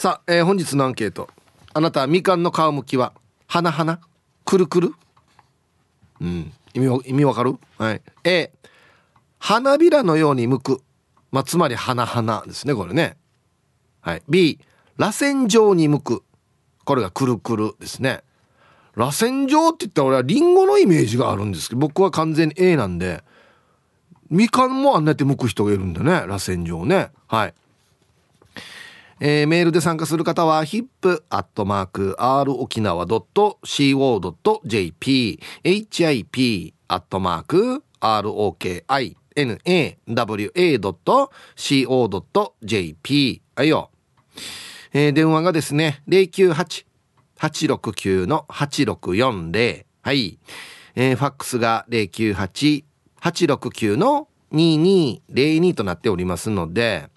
さあ、えー、本日のアンケート。あなたはみかんの皮むきは花花くるくる？うん。意味意味わかる？はい。A 花びらのように剥く。まあ、つまり花々ですねこれね。はい。B 螺旋状に剥く。これがくるくるですね。螺旋状って言ったら俺はリンゴのイメージがあるんですけど僕は完全に A なんでみかんもあんなやって剥く人がいるんだね螺旋状ね。はい。えー、メールで参加する方は hip.r 沖縄 .co.jp hip アットマーク ROKINAWA.co.jp はいよ、えー、電話がですね098-869の8640はい、えー、ファックスが098-869の2202となっておりますので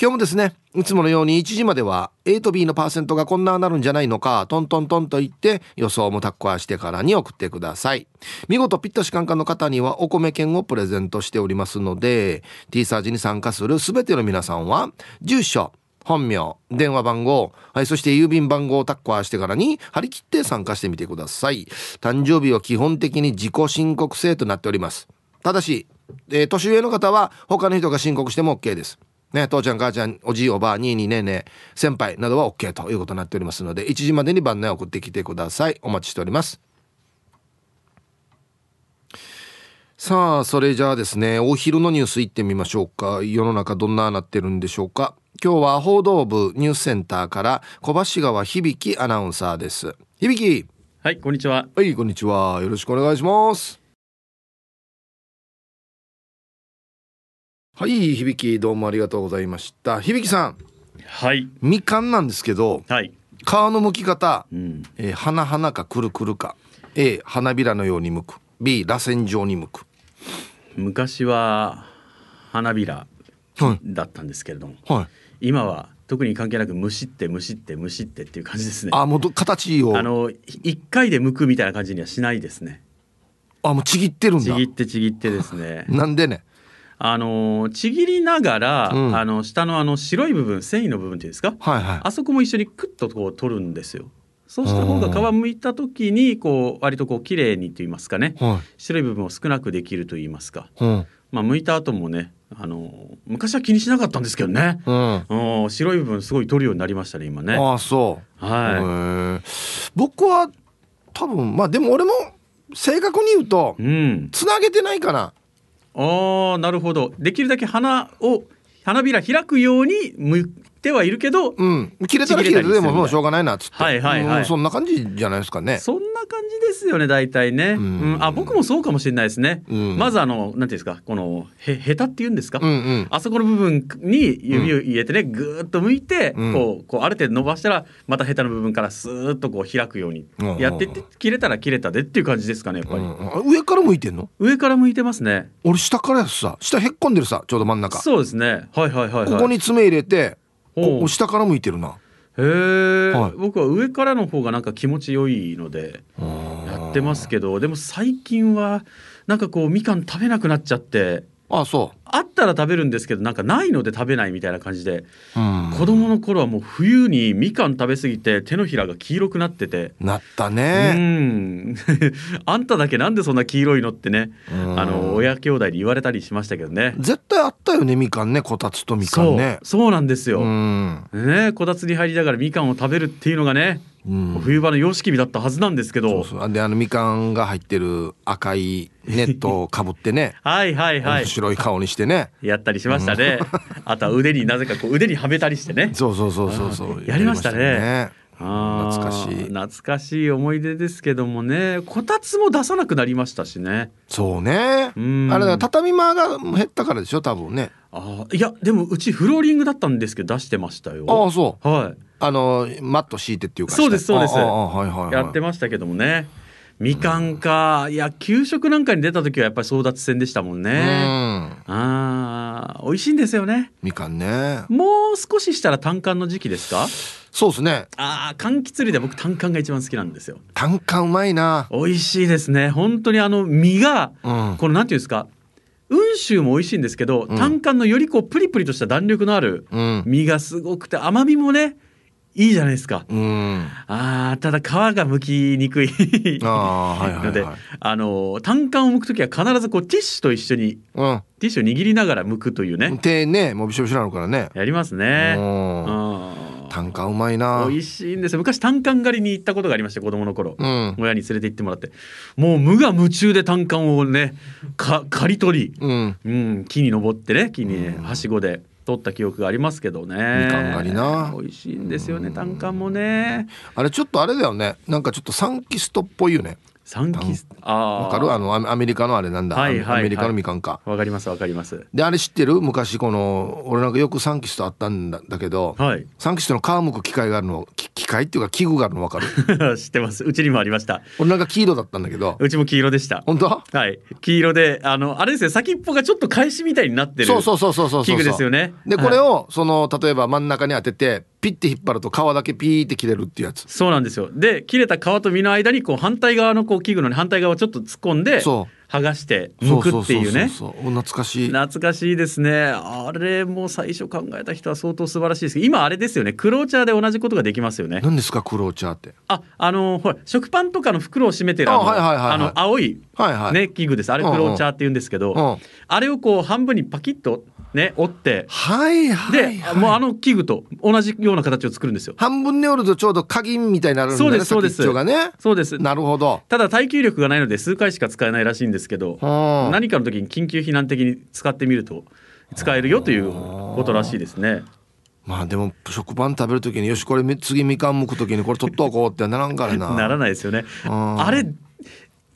今日もですねいつものように1時までは A と B のパーセントがこんななるんじゃないのかトントントンと言って予想もタッコアしてからに送ってください。見事ピッタシカンカの方にはお米券をプレゼントしておりますので T サージに参加する全ての皆さんは住所本名電話番号、はい、そして郵便番号をタッコアしてからに張り切って参加してみてください。誕生日は基本的に自己申告制となっております。ただし、えー、年上の方は他の人が申告しても OK です。ね、父ちゃん母ちゃんおじいおばあにいにねね先輩などは OK ということになっておりますので1時までに番内送ってきてください。お待ちしております。さあそれじゃあですねお昼のニュースいってみましょうか。世の中どんななってるんでしょうか。今日は報道部ニュースセンターから小橋川響アナウンサーです。響。はいこんにちは。はいこんにちは。よろしくお願いしますはい響どうもありがとうございました。響さん。はい。みかんなんですけど、はい、皮の剥き方、うん、えー、花々かくるくるか。A 花びらのように剥く。B 螺旋状に剥く。昔は花びらだったんですけれども、はい、今は特に関係なくむしってむしってむしってっていう感じですね。あもう形を。あの一回で剥くみたいな感じにはしないですね。あもうちぎってるんだ。ちぎってちぎってですね。なんでねあのちぎりながら、うん、あの下のあの白い部分繊維の部分っていうんですか、はいはい、あそこも一緒にクッとこう取るんですよ。そうした方が皮むいた時にこう割とこう綺麗にと言いますかね、はい、白い部分を少なくできると言いますか、うん、まあ剥いた後もねあの昔は気にしなかったんですけどね、うん、白い部分すごい取るようになりましたね今ね。ああそう。はい。僕は多分まあでも俺も正確に言うと、うん、つなげてないかな。ああなるほど。できるだけ花を花びら開くようにむ向てはいるけど、うん、切れたら切れたでももうしょうがないなっつって、はいはいはい、そんな感じじゃないですかね。そんな感じですよね大体ね、うん、うん、あ僕もそうかもしれないですね、うん、まずあのなんていうんですかこのへへたっていうんですか、うんうん、あそこの部分に指を入れてねぐーっと向いて、こうこうある程度伸ばしたらまたへたの部分からスーッとこう開くようにやってって切れたら切れたでっていう感じですかねやっぱり、上から向いてんの？上から向いてますね。俺下からやさ下へっこんでるさちょうど真ん中。そうですね。はいはいはい、はい、ここに爪入れてお下から向いてるな。へえ、はい、僕は上からの方がなんか気持ち良いのでやってますけどでも最近はなんかこうみかん食べなくなっちゃってあそう。あったら食べるんですけどなんかないので食べないみたいな感じで、うん、子供の頃はもう冬にみかん食べ過ぎて手のひらが黄色くなってて。なったね。うん。あんただけなんでそんな黄色いのってね、あの親兄弟に言われたりしましたけどね。絶対あったよねみかんねこたつとみかんね。そう。なんですよ、ねこたつに入りながらみかんを食べるっていうのがねうん、冬場の様式日だったはずなんですけど。そうであのみかんが入ってる赤いネットをかぶってね。はいはいはい。白い顔にしてね。やったりしましたね、あとは腕になぜかこう腕にはめたりしてね。そうそうそうそうそう。やりましたね。ね。懐かしい。懐かしい思い出ですけどもね。こたつも出さなくなりましたしね。そうね。あれ畳間が減ったからでしょ多分ね。あいやでもうちフローリングだったんですけど出してましたよ。ああそう。はいあのマット敷いてっていうかそうですそうです、はいはい、やってましたけどもね。みかんか、いや給食なんかに出た時はやっぱり争奪戦でしたもんね、うん、あ美味しいんですよね。みかんね。もう少ししたら単管の時期ですか？そうですね。ああ柑橘類で僕単管が一番好きなんですよ。単管うまいな。美味しいですね。本当にあの実が、うん、このなんていうんですか？温州も美味しいんですけど、うん、単管のよりこうプリプリとした弾力のある実がすごくて甘みもねいいじゃないですか。うん。あーただ皮が剥きにくい。ので、はいあの単管を剥くときは必ずこうティッシュと一緒にうん。ティッシュを握りながら剥くというね、手ねもうびしょびしょなのからね。やりますね。単価うまいな。美味しいんですよ。昔単管狩りに行ったことがありまして子供の頃、うん。親に連れて行ってもらって。もう無我夢中で単管をねか刈り取り、うん。うん、木に登ってね木にねはしごで取った記憶がありますけどね。みかん狩りな。美味しいんですよね単管もね。あれちょっとあれだよね。なんかちょっとサンキストっぽいよねサンキスあわかる？あのアメリカのあれなんだ、はいはいはい。アメリカのみかんか。わかりますわかります。であれ知ってる？昔この俺なんかよくサンキストあったんだだけど、はい。サンキストの皮むく機械があるのき機械っていうか器具があるの分かる？知ってます。うちにもありました。俺なんか黄色だったんだけど。うちも黄色でした。本当？はい。黄色であのあれですよ先っぽがちょっと返しみたいになってるそうそうそうそうそうそう器具ですよね。でこれをその例えば真ん中に当ててピッて引っ張ると皮だけピーって切れるっていうやつ。そうなんですよ。で切れた皮と身の間にこう反対側のこう器具のね反対側をちょっと突っ込んでそ剥がして剥くっていうね。懐かしい。懐かしいですね。あれも最初考えた人は相当素晴らしいですけど今あれですよね。クローチャーで同じことができますよね。何ですかクローチャーって？ああのほら食パンとかの袋を閉めてるあのあはいはいはいはい。あの青いはいはい。ね器具です。あれクローチャーって言うんですけど、うん。あれをこう半分にパキッとね折って。はいはいで、はい。もうあの器具と同じような形を作るんですよ。半分に折るとちょうど鍵みたいになるんだそうねですそうです。ね。そうです。なるほど。ただ耐久力がないので数回しか使えないらしいんですけど、うん。何かの時に緊急避難的に使ってみると使えるよということらしいですね。まあでも食パン食べるときによしこれみ次みかんむくときにこれ取っとこうってならんからな。ならないですよね。うん。あれ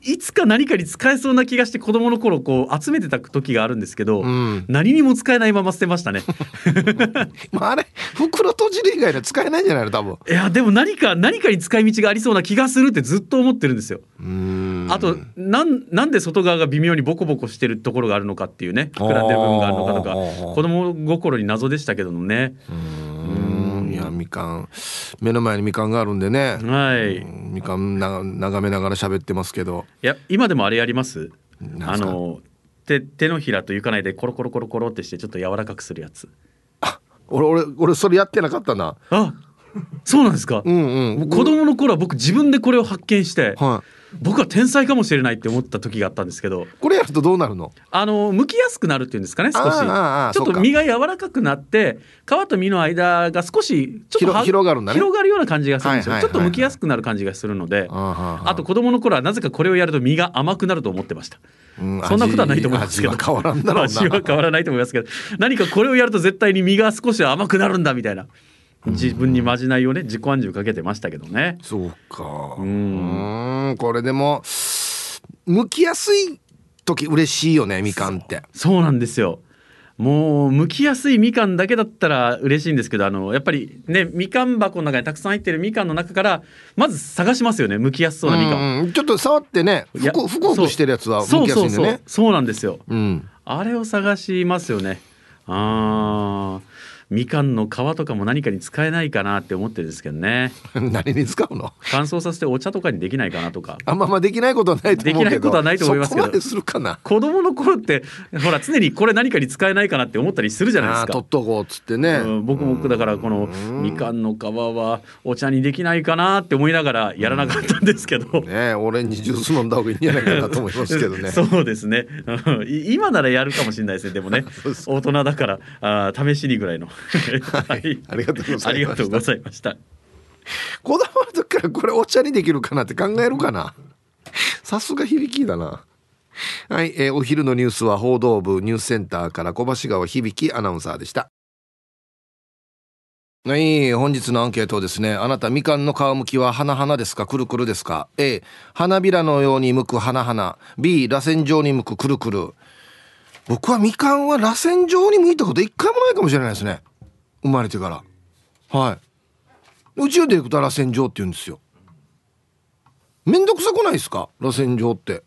いつか何かに使えそうな気がして子供の頃こう集めてた時があるんですけど、ん。何にも使えないまま捨てましたね。まああれ袋閉じる以外では使えないんじゃないの？多分。いやでも何か何かに使い道がありそうな気がするってずっと思ってるんですよ。うーん。あとなんなんで外側が微妙にボコボコしてるところがあるのかっていうね膨らんでる部分があるのかとか子供心に謎でしたけどもね。うーんみかん目の前にみかんがあるんでね。はい。みかんな眺めながら喋ってますけど。いや今でもあれやります？あの手手のひらといかないでコロコロコロコロってしてちょっと柔らかくするやつ。俺俺俺それやってなかったな。あそうなんですか、うんうん。子供の頃は僕自分でこれを発見して、は僕は天才かもしれないって思った時があったんですけどいこれやるとどうなるの？あの剥きやすくなるっていうんですかね少し。ちょっと身が柔らかくなって皮と身の間が少しちょっとは広広がるんだね。広がるような感じがするんですよ、ちょっと剥きやすくなる感じがするのであと子供の頃はなぜかこれをやると身が甘くなると思ってました。うんそんなことはないと思いますけど。味は変わらんだろうな。味は変わらないと思いますけど。何かこれをやると絶対に身が少し甘くなるんだみたいな自分にまじないをね自己暗示をかけてましたけどね。そうか。ううん。これでも剥きやすい時嬉しいよねみかんって。そうなんですよ。もう剥きやすいみかんだけだったら嬉しいんですけどあのやっぱりねみかん箱の中にたくさん入ってるみかんの中からまず探しますよね剥きやすそうなみかん。ちょっと触ってねふくふくふくしてるやつはそう。剥きやすいんでそうそうねそうなんですよ。うん。あれを探しますよね。あーみかんの皮とかも何かに使えないかなって思ってるんですけどね。何に使うの？乾燥させてお茶とかにできないかなとか。あんままできないことはないと思うけど。できないことはないと思いますけど。そこま子供の頃ってほら常にこれ何かに使えないかなって思ったりするじゃないですか。取っとこうっつってね。うん僕もだからこのみかんの皮はお茶にできないかなって思いながらやらなかったんですけど、ねオレンジジュース飲んだ方がいいんじゃないかなと思いますけどね。そうですね。今ならやるかもしれないですね。でもね 大人だからあー試しにぐらいのはいありがとうございましたありがとうございました子供の時からこれお茶にできるかなって考えるかなさすが響きだなはい、えーお昼のニュースは報道部ニュースセンターから小橋川響アナウンサーでしたはい、本日のアンケートはですね。あなた、みかんの皮むきは花々ですか？くるくるですか ?A、花びらのように剥く花々。B、螺旋状に剥くくるくる。僕はみかんは螺旋状に剥いたこと一回もないかもしれないですね。生まれてから。はい。宇宙で行くと螺旋状って言うんですよ。めんどくさくないですか？螺旋状って。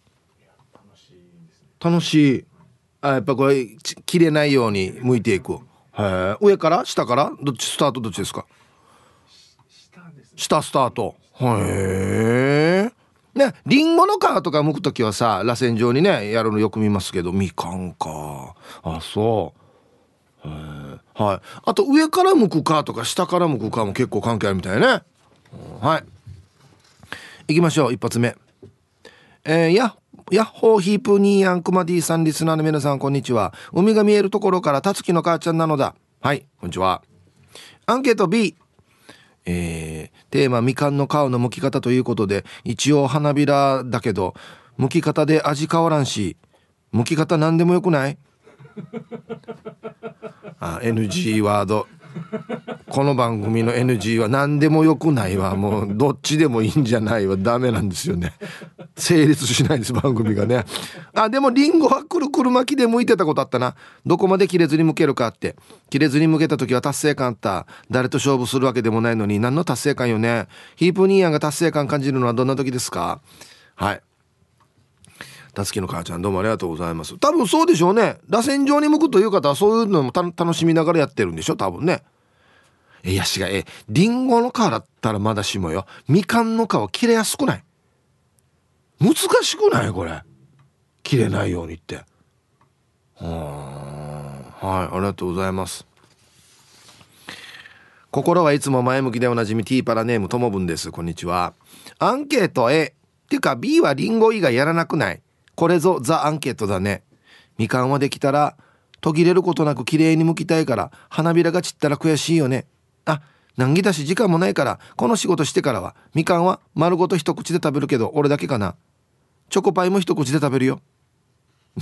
楽しい。あ、やっぱこれ、ち切れないように剥いていく。へえ。上から？下から？どっち？スタートどっちですか？下スタート。へえ。ね、リンゴの皮とか剥くときはさ、螺旋状にね、やるのよく見ますけど、みかんか。あ、そう。はい。あと上から向くかとか下から向くかも結構関係あるみたいね。はい。行きましょう。一発目。えー、やヤッホーヒープニーヤンクマディさんリスナーの皆さんこんにちは。海が見えるところからたつきの母ちゃんなのだ。はいこんにちは。アンケート B えー、テーマみかんの皮の剥き方ということで一応花びらだけど剥き方で味変わらんし剥き方何でもよくない？あ NG ワード。この番組の NG は何でもよくないわ。もうどっちでもいいんじゃないわ。ダメなんですよね。成立しないです番組がね。あでもリンゴはくるくる巻きで剥いてたことあったな。どこまで切れずに剥けるかって。切れずに剥けた時は達成感あった。誰と勝負するわけでもないのに何の達成感よね。ヒープニーヤンが達成感感じるのはどんな時ですか？はい。たつきの母ちゃんどうもありがとうございます。多分そうでしょうね。螺旋状に向くという方はそういうのも楽しみながらやってるんでしょ？多分ね。えやしがえりんごの皮だったらまだしもよ。みかんの皮切れやすくない？難しくない？これ。切れないようにって。はいありがとうございます。心はいつも前向きでおなじみティーパラネームともぶんです。こんにちは。アンケート A っていうか B はリンゴ以外やらなくない？これぞザアンケートだね。みかんはできたら途切れることなく綺麗に剥きたいから花びらが散ったら悔しいよね。あ難儀だし時間もないからこの仕事してからはみかんは丸ごと一口で食べるけど俺だけかな。チョコパイも一口で食べるよ。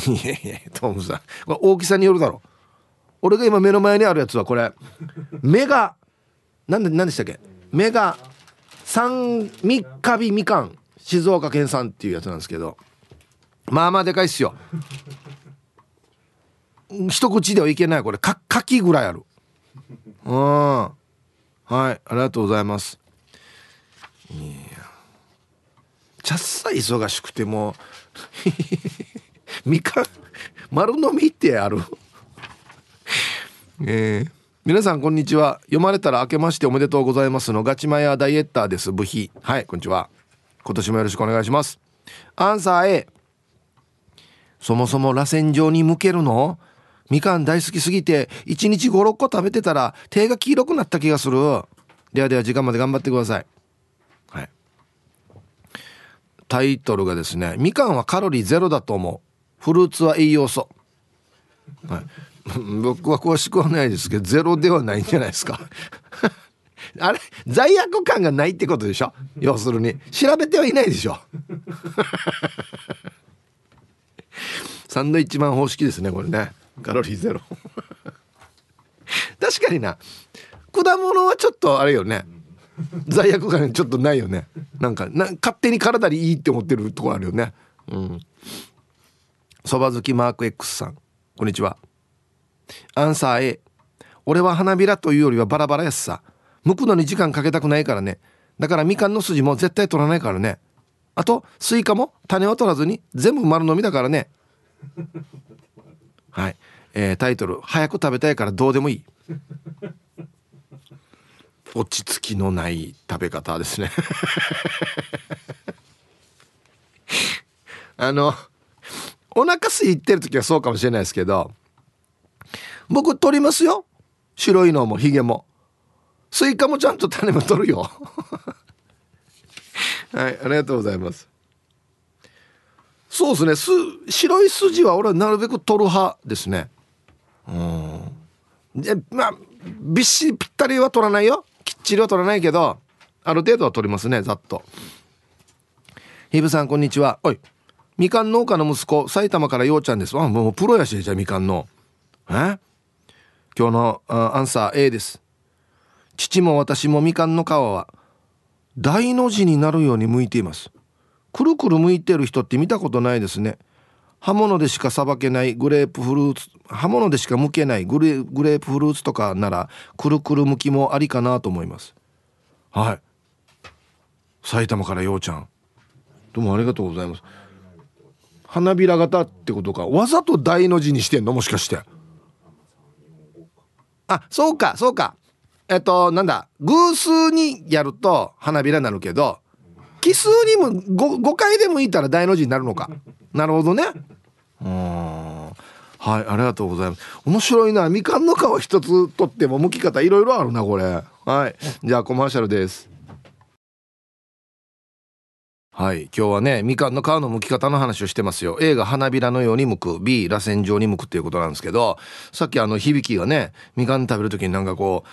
いやいやトムさん。これ大きさによるだろ。俺が今目の前にあるやつはこれ。目がなんで何でしたっけ？目が三三日日みかん。静岡県産っていうやつなんですけど。まあまあでかいっすよ。一口ではいけないこれ。か柿ぐらいある。うん。はい。ありがとうございます。いや。ちゃっさ忙しくても みかん丸飲みってある。えー、皆さんこんにちは。読まれたら明けましておめでとうございますのガチマヤダイエッターです。部費はいこんにちは。今年もよろしくお願いします。アンサー A そもそも螺旋状に向けるの？みかん大好きすぎて1日56個食べてたら手が黄色くなった気がする。ではでは時間まで頑張ってください。はい。タイトルがですねみかんはカロリーゼロだと思う。フルーツは栄養素。はい。僕は詳しくはないですけどゼロではないんじゃないですか。あれ？罪悪感がないってことでしょ？要するに。調べてはいないでしょ？サンドイッチマン方式ですねこれね。カロリーゼロ。確かにな。果物はちょっとあれよね。罪悪感ちょっとないよね。なんかな勝手に体にいいって思ってるとこあるよね。うん。そば好きマーク X さん。こんにちは。アンサー A 俺は花びらというよりはバラバラやしさ。剥くのに時間かけたくないからね。だからみかんの筋も絶対取らないからね。あとスイカも種を取らずに全部丸飲みだからね。はい、えー、タイトル「早く食べたいからどうでもいい」落ち着きのない食べ方ですね。あのお腹空いてる時はそうかもしれないですけど僕取りますよ。白いのもヒゲも。スイカもちゃんと種も取るよ。はいありがとうございます。そうですね。白い筋は俺はなるべく取る派ですね。うん。でまあびっしりぴったりは取らないよ。きっちりは取らないけどある程度は取りますねざっと。ひぶさんこんにちは。おい。みかん農家の息子埼玉からようちゃんです。あもうプロやしじゃみかんの。え？今日のアンサー A です。父も私もみかんの皮は大の字になるように剥いています。くるくる剥いてる人って見たことないですね。刃物でしかさばけないグレープフルーツ刃物でしか剥けないグレグレープフルーツとかならくるくる剥きもありかなと思います。はい。埼玉からようちゃん。どうもありがとうございます。花びら型ってことか。わざと大の字にしてんの？もしかして。あそうかそうか。えっとなんだ。偶数にやると花びらになるけど奇数にも 5, 5回でもいたら大の字になるのか。なるほどね。うん。はいありがとうございます。面白いなみかんの皮一つとっても剥き方いろいろあるなこれ。はいじゃあコマーシャルです。はい今日はねみかんの皮の剥き方の話をしてますよ。A が花びらのように剥く B 螺旋状に剥くっていうことなんですけどさっきあの響きがねみかん食べる時になんかこう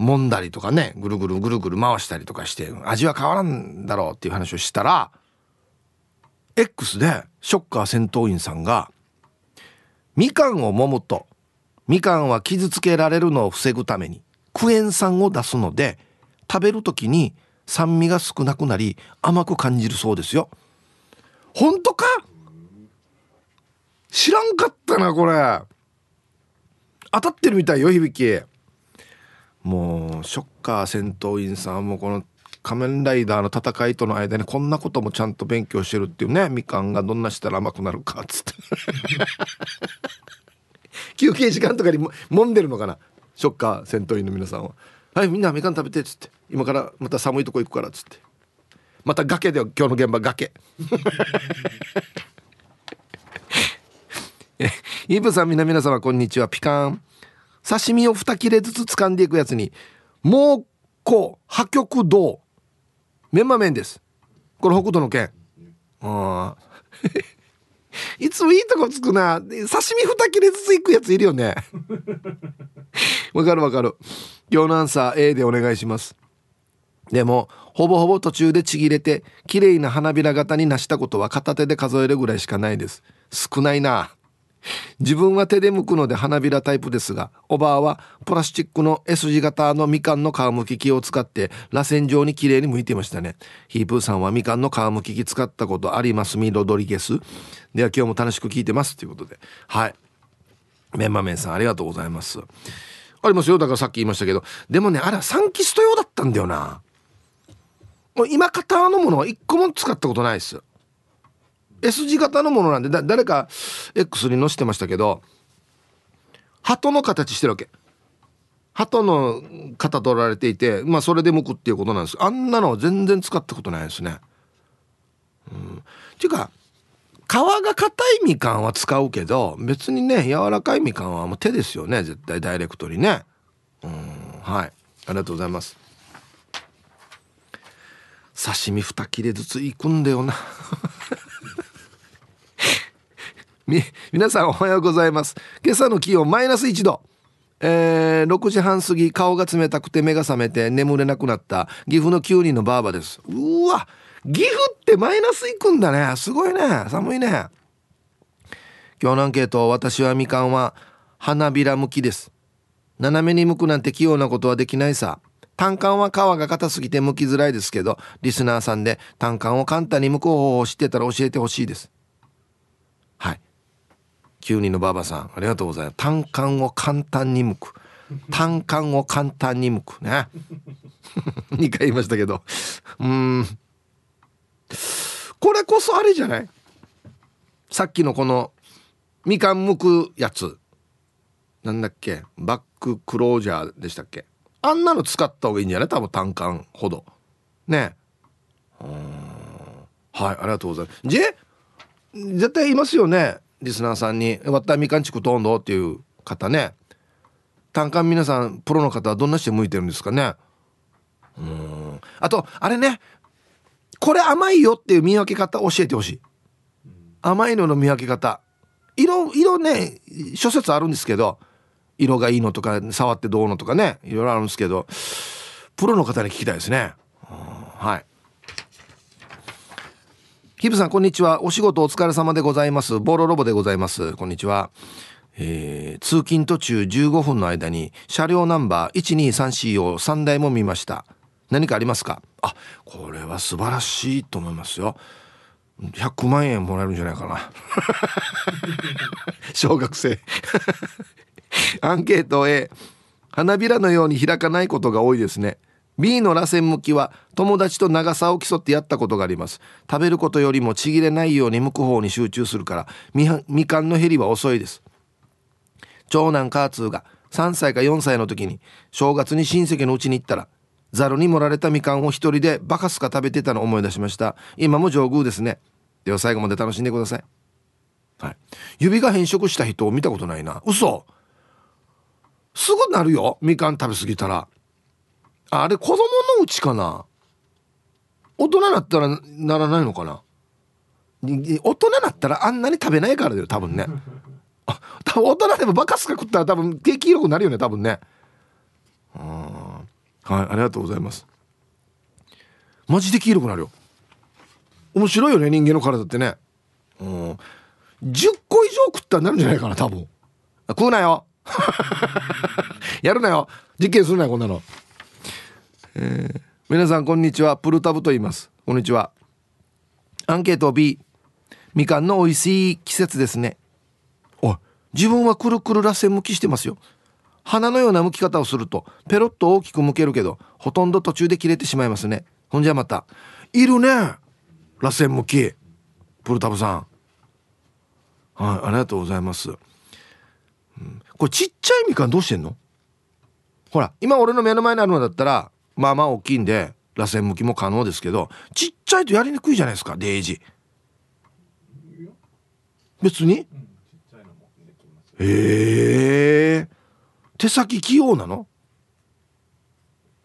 揉んだりとかねぐるぐるぐるぐる回したりとかして味は変わらんだろうっていう話をしたら X でショッカー戦闘員さんがみかんを揉むとみかんは傷つけられるのを防ぐためにクエン酸を出すので食べる時に酸味が少なくなり甘く感じるそうですよ。本当か？知らんかったなこれ。当たってるみたいよ響。きもうショッカー戦闘員さんもこの仮面ライダーの戦いとの間にこんなこともちゃんと勉強してるっていうねみかんがどんなしたら甘くなるかっつって。休憩時間とかにも揉んでるのかな？ショッカー戦闘員の皆さんは。はいみんなみかん食べてっつって。今からまた寒いとこ行くからっつって。また崖で今日の現場崖。イブさん皆皆様こんにちは。ピカン。刺身を2切れずつ掴んでいくやつにもうこ破局道。メンマ麺です。これ北斗の剣ああ。いつもいいとこつくな。刺身2切れずついくやついるよね。わかるわかる。今日のアンサー A でお願いします。でもほぼほぼ途中でちぎれて綺麗な花びら型になしたことは片手で数えるぐらいしかないです。少ないな。自分は手で剥くので花びらタイプですがおばあはプラスチックの S 字型のみかんの皮むき器を使って螺旋状に綺麗に剥いてましたね。ヒープーさんはみかんの皮むき器使ったことあります？ミロドリゲス？では今日も楽しく聞いてます。ということで。はい。メンマメンさんありがとうございます。ありますよ。だからさっき言いましたけど。でもねあれはサンキスト用だったんだよな。今型のものは一個も使ったことないです。S 字型のものなんでだ誰か X に載せてましたけど鳩の形してるわけ。鳩の型取られていてまあそれで向くっていうことなんです。あんなの全然使ったことないですね。うん。っていうか皮が硬いみかんは使うけど別にね柔らかいみかんはもう手ですよね。絶対ダイレクトにね。うん。はい。ありがとうございます。刺身2切れずついくんだよな。み皆さんおはようございます。今朝の気温マイナス1度。えー、6時半過ぎ顔が冷たくて目が覚めて眠れなくなった。岐阜の9人のばあばです。うわ岐阜ってマイナスいくんだね。すごいね。寒いね。今日のアンケート私はみかんは花びら向きです。斜めに向くなんて器用なことはできないさ。単管は皮が硬すぎて剥きづらいですけどリスナーさんで単管を簡単に剥く方法を知ってたら教えてほしいです。9人のばばさんありがとうございます。単管を簡単に剥く。単管を簡単に剥くね。2回言いましたけど。うん。これこそあれじゃない？さっきのこのみかん剥くやつ。なんだっけ？バッククロージャーでしたっけ？あんなの使った方がいいんじゃない？多分単管ほど。ね。うん。はいありがとうございます。じ絶対いますよね。リスナーさんに「わったみかんちくとんど」っていう方ね。単管皆さんプロの方はどんなして向いてるんですかね。うん。あとあれね。これ甘いよっていう見分け方教えてほしい。甘いのの見分け方。色色ね諸説あるんですけど色がいいのとか触ってどうのとかねいろいろあるんですけどプロの方に聞きたいですね。はい。ヒブさんこんにちは。お仕事お疲れ様でございます。ボロロボでございます。こんにちは。えー、通勤途中15分の間に車両ナンバー1234を3台も見ました。何かありますか？あこれは素晴らしいと思いますよ。100万円もらえるんじゃないかな。小学生。アンケート A 花びらのように開かないことが多いですね。B の螺旋向きは友達と長さを競ってやったことがあります。食べることよりもちぎれないように向く方に集中するからみかんの減りは遅いです。長男カーツーが3歳か4歳の時に正月に親戚の家に行ったらざるに盛られたみかんを一人でバカスカ食べてたのを思い出しました。今も上宮ですね。では最後まで楽しんでください。はい、指が変色した人を見たことないな。嘘。すぐなるよ。みかん食べ過ぎたら。あれ子供のうちかな？大人になったらならないのかな？大人になったらあんなに食べないからだよ多分ね。大人でもバカすか食ったら多分低黄色くなるよね多分ね。うんはいありがとうございます。マジで黄色くなるよ。面白いよね人間の体ってね。うん。10個以上食ったらなるんじゃないかな多分。食うなよ。やるなよ。実験するなよこんなの。えー、皆さんこんにちは。プルタブと言います。こんにちは。アンケート B みかんの美味しい季節ですね。おい。自分はくるくる螺旋向きしてますよ。花のような剥き方をするとペロッと大きく剥けるけどほとんど途中で切れてしまいますね。ほんじゃまたいるね螺旋向き。プルタブさん。はいありがとうございます、うん、これちっちゃいみかんどうしてんの？ほら今俺の目の前にあるのだったらまあまあ大きいんで螺旋向きも可能ですけどちっちゃいとやりにくいじゃないですかデイジ。別に、へえ手先器用なの？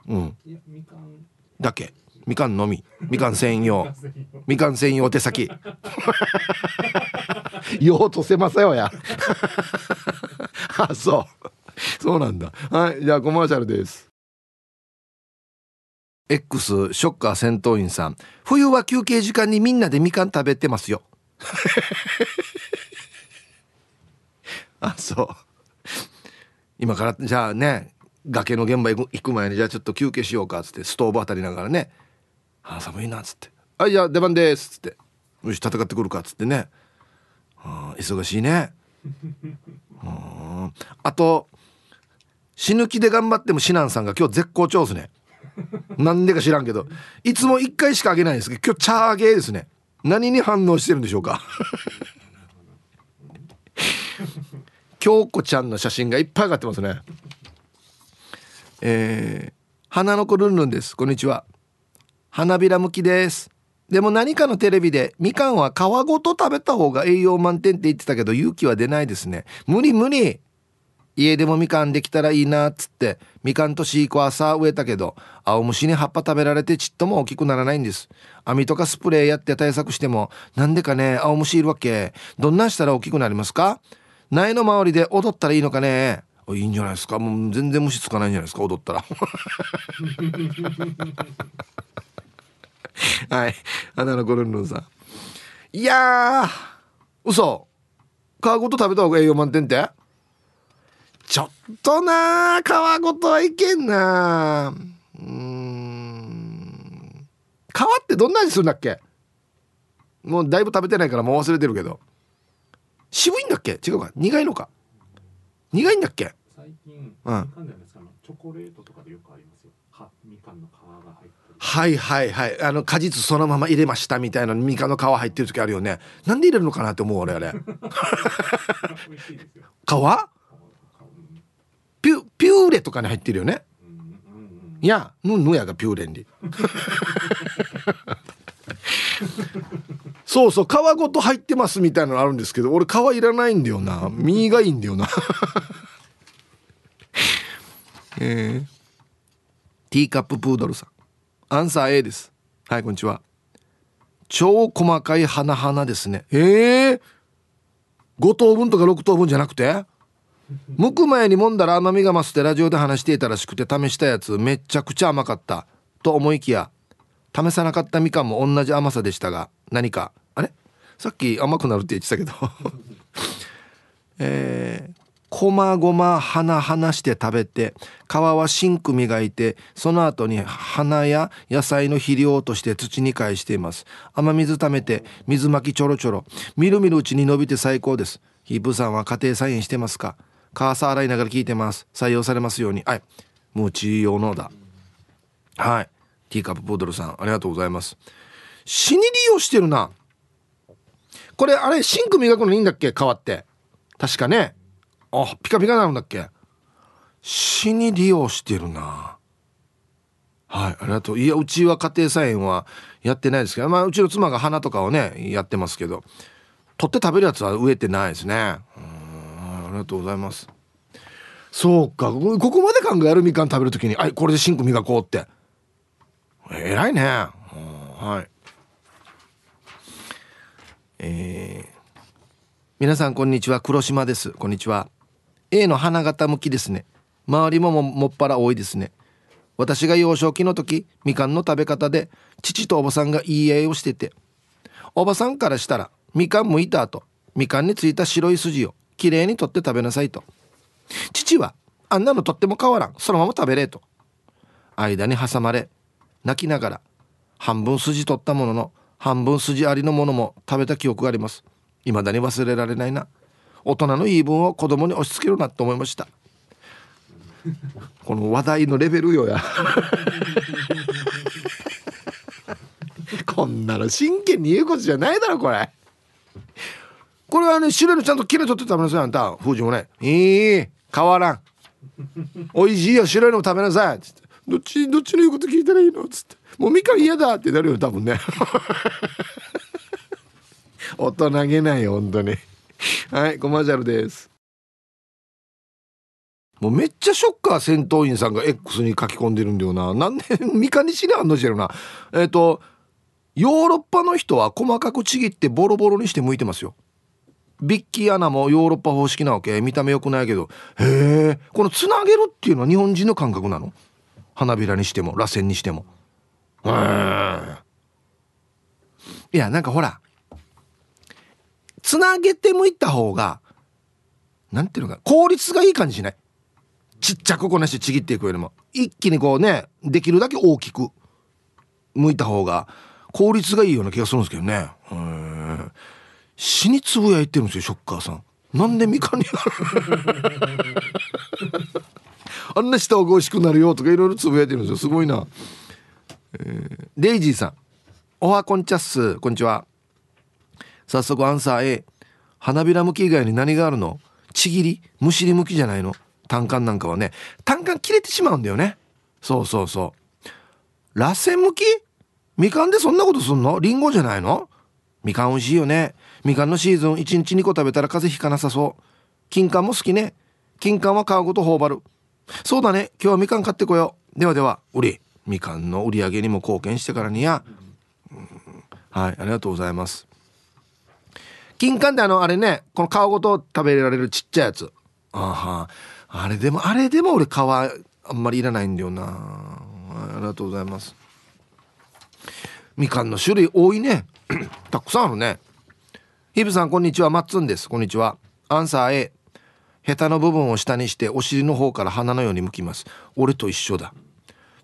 うん。だけ。みかんのみ。みかん専用。みかん専用。手先。用とせませよや。あそう。そうなんだ。はいじゃあコマーシャルです X ショッカー戦闘員さん。冬は休憩時間にみんなでみかん食べてますよ。あそう。今からじゃあね崖の現場行く前にじゃあちょっと休憩しようかっつってストーブ当たりながらね「あ寒いな」っつって「はいじゃあ出番です」っつって「よし戦ってくるか」っつってね。あ忙しいね。あと死ぬ気で頑張ってもシナンさんが今日絶好調ですね。なんでか知らんけどいつも1回しかあげないんですけど今日チャーゲーですね。何に反応してるんでしょうか？京子ちゃんの写真がいっぱい上がってますね。えー、花の子ルンルンです。こんにちは。花びら向きです。でも何かのテレビでみかんは皮ごと食べた方が栄養満点って言ってたけど勇気は出ないですね。無理無理家でもみかんできたらいいなっつってみかんとシーコ朝植えたけど青虫に葉っぱ食べられてちっとも大きくならないんです。網とかスプレーやって対策してもなんでかね青虫いるわけ。どんなしたら大きくなりますか？苗の周りで踊ったらいいのかね？いいんじゃないですか。もう全然虫つかないんじゃないですか踊ったら。はい。花のゴルンルンさん。いやー嘘。皮ごと食べた方が栄養満点って？ちょっとな皮ごとはいけんな。うん。皮ってどんな味するんだっけ？もうだいぶ食べてないからもう忘れてるけど。渋いんだっけ？違うか。苦いのか。苦いんだっけ？最近、うん、チョコレートとかでよくありますよ。みかんの皮が入ってる。はいはいはい。あの果実そのまま入れましたみたいなみかんの皮入ってる時あるよね。なんで入れるのかなって思う俺あれ。皮？ピュピューレとかに入ってるよね、いやぬぬやがピューレンに そうそう皮ごと入ってますみたいなのあるんですけど俺皮いらないんだよな。身がいいんだよな。えー、ティーカッププードルさん。アンサー A です。はいこんにちは。超細かい花々ですね。ええー、5等分とか6等分じゃなくて？剥く前に揉んだら甘みが増すってラジオで話していたらしくて試したやつめっちゃくちゃ甘かった。と思いきや試さなかったみかんも同じ甘さでしたが何かあれ？さっき甘くなるって言ってたけど。えー、こまごま花花して食べて皮はシンク磨いてその後に花や野菜の肥料として土に返しています。雨水溜めて水まきちょろちょろ。みるみるうちに伸びて最高です。ヒープさんは家庭菜園してますか？カーサ洗いながら聞いてます。採用されますように。はい。ムーチ用のだ。はい。ティーカップポードルさんありがとうございます。死に利用してるな。これあれシンク磨くのいいんだっけ？皮って。確かね。あピカピカなるんだっけ？死に利用してるな。はい。ありがとう。いやうちは家庭菜園はやってないですけどまあうちの妻が花とかをねやってますけど取って食べるやつは植えてないですね。ありがとうございます。そうか。ここまで考えるみかん食べるときにあこれでシンク磨こうって。偉いね。はい。えー、皆さんこんにちは。黒島です。こんにちは。A の花形向きですね。周りもももっぱら多いですね。私が幼少期の時みかんの食べ方で父とおばさんが言い合いをしてて。おばさんからしたらみかん剥いた後みかんについた白い筋をきれいに取って食べなさいと。父はあんなのとっても変わらん。そのまま食べれと。間に挟まれ泣きながら半分筋取ったものの半分筋ありのものも食べた記憶があります。未だに忘れられないな。大人の言い分を子供に押し付けるなと思いました。この話題のレベルよや。こんなの真剣に言うことじゃないだろこれ。これはね白いのちゃんと切れ取って食べなさいあんた。風もね。いい。変わらん。美味しいよ白いのも食べなさい。つって。どっちどっちの言うこと聞いたらいいの？つって。もうみかん嫌だってなるよ多分ね。大人げないよ本当に。はいコマーシャルです。もうめっちゃショッカー戦闘員さんが X に書き込んでるんだよな。なんで三日にしなあんのしてるな。えっ、ー、と、ヨーロッパの人は細かくちぎってボロボロにして剥いてますよ。ビッキーアナもヨーロッパ方式なわけ。見た目良くないけど。へえ、このつなげるっていうのは日本人の感覚なの？花びらにしても、螺旋にしても。へえ。いや、なんかほら、つなげて剥いた方が、なんていうのか、効率がいい感じしない？ちっちゃくこなしてちぎっていくよりも。一気にこうねできるだけ大きく剥いた方が効率がいいような気がするんですけどね。死につぶやいてるんですよショッカーさん。なんでみかんに あんな舌が美味しくなるよとかいろいろつぶやいてるんですよ。すごいな、えー、レイジーさん。おはこんちゃっす。こんにちは。早速アンサー A 花びら向き以外に何があるの？ちぎり？むしり向きじゃないの？単管なんかはね。単管切れてしまうんだよね。そうそうそう。螺旋向き？みかんでそんなことすんの？リンゴじゃないの？みかん美味しいよねみかんのシーズン1日2個食べたら風邪ひかなさそう。金柑も好きね。金柑は皮ごと頬張る。そうだね。今日はみかん買ってこよう。ではでは売りみかんの売り上げにも貢献してからにや、うん、はいありがとうございます。金柑ってあのあれね。この皮ごと食べられるちっちゃいやつ。あは。あれでもあれでも俺皮あんまりいらないんだよな。ありがとうございます。みかんの種類多いね。たくさんあるね。ヒブさんこんにちはマッツンですこんにちはアンサー A ヘタの部分を下にしてお尻の方から鼻のように向きます俺と一緒だ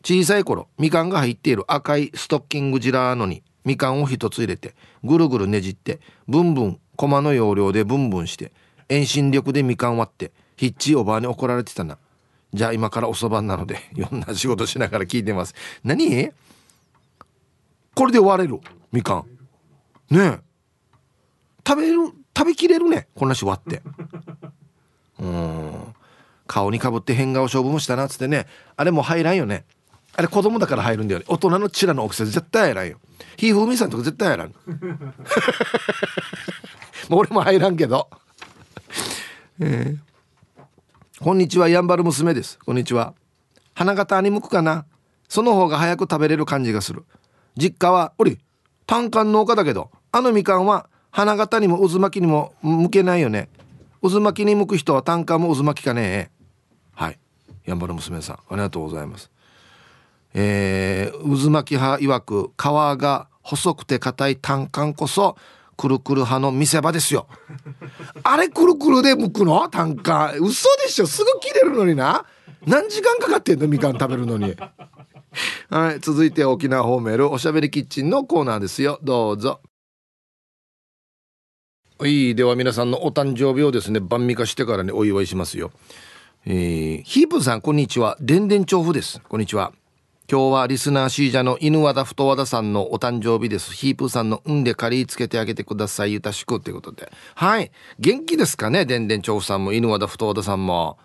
小さい頃みかんが入っている赤いストッキングジラーのにみかんを一つ入れてぐるぐるねじってブンブン駒の要領でブンブンして遠心力でみかん割ってヒッチおばあに怒られてたな。じゃあ今からおそばなので、いろんな仕事しながら聞いてます。何？これで割れるみかん。ねえ。食べる、食べきれるね。こんなし割って。うん。顔にかぶって変顔勝負もしたなっつってね。あれも入らんよね。あれ子供だから入るんだよね。大人のチラの大きさ絶対入らんよ。ひふみさんとか絶対入らん。もう俺も入らんけど。えーこんにちはやんばる娘ですこんにちは花形に向くかなその方が早く食べれる感じがする実家はおり単管農家だけどあのみかんは花形にも渦巻きにも向けないよね。渦巻きに向く人は単管も渦巻きかね。はい。やんばる娘さん。ありがとうございます。えー、渦巻き派曰く皮が細くて硬い単管こそくるくる派の見せ場ですよ。あれくるくるで剥くの？単価嘘でしょ。すぐ切れるのにな。何時間かかってんの？みかん食べるのに。はい。続いて沖縄ホーメル。おしゃべりキッチンのコーナーですよ。どうぞ。はいでは皆さんのお誕生日をですね晩味化してからねお祝いしますよえー、ヒープさんこんにちはでんでん調布ですこんにちは今日はリスナーシージャの犬和田太和田さんのお誕生日です。ヒープーさんの運で借りつけてあげてください。ゆたしくということで。はい。元気ですかねでんでん調布さんも犬和田太和田さんも。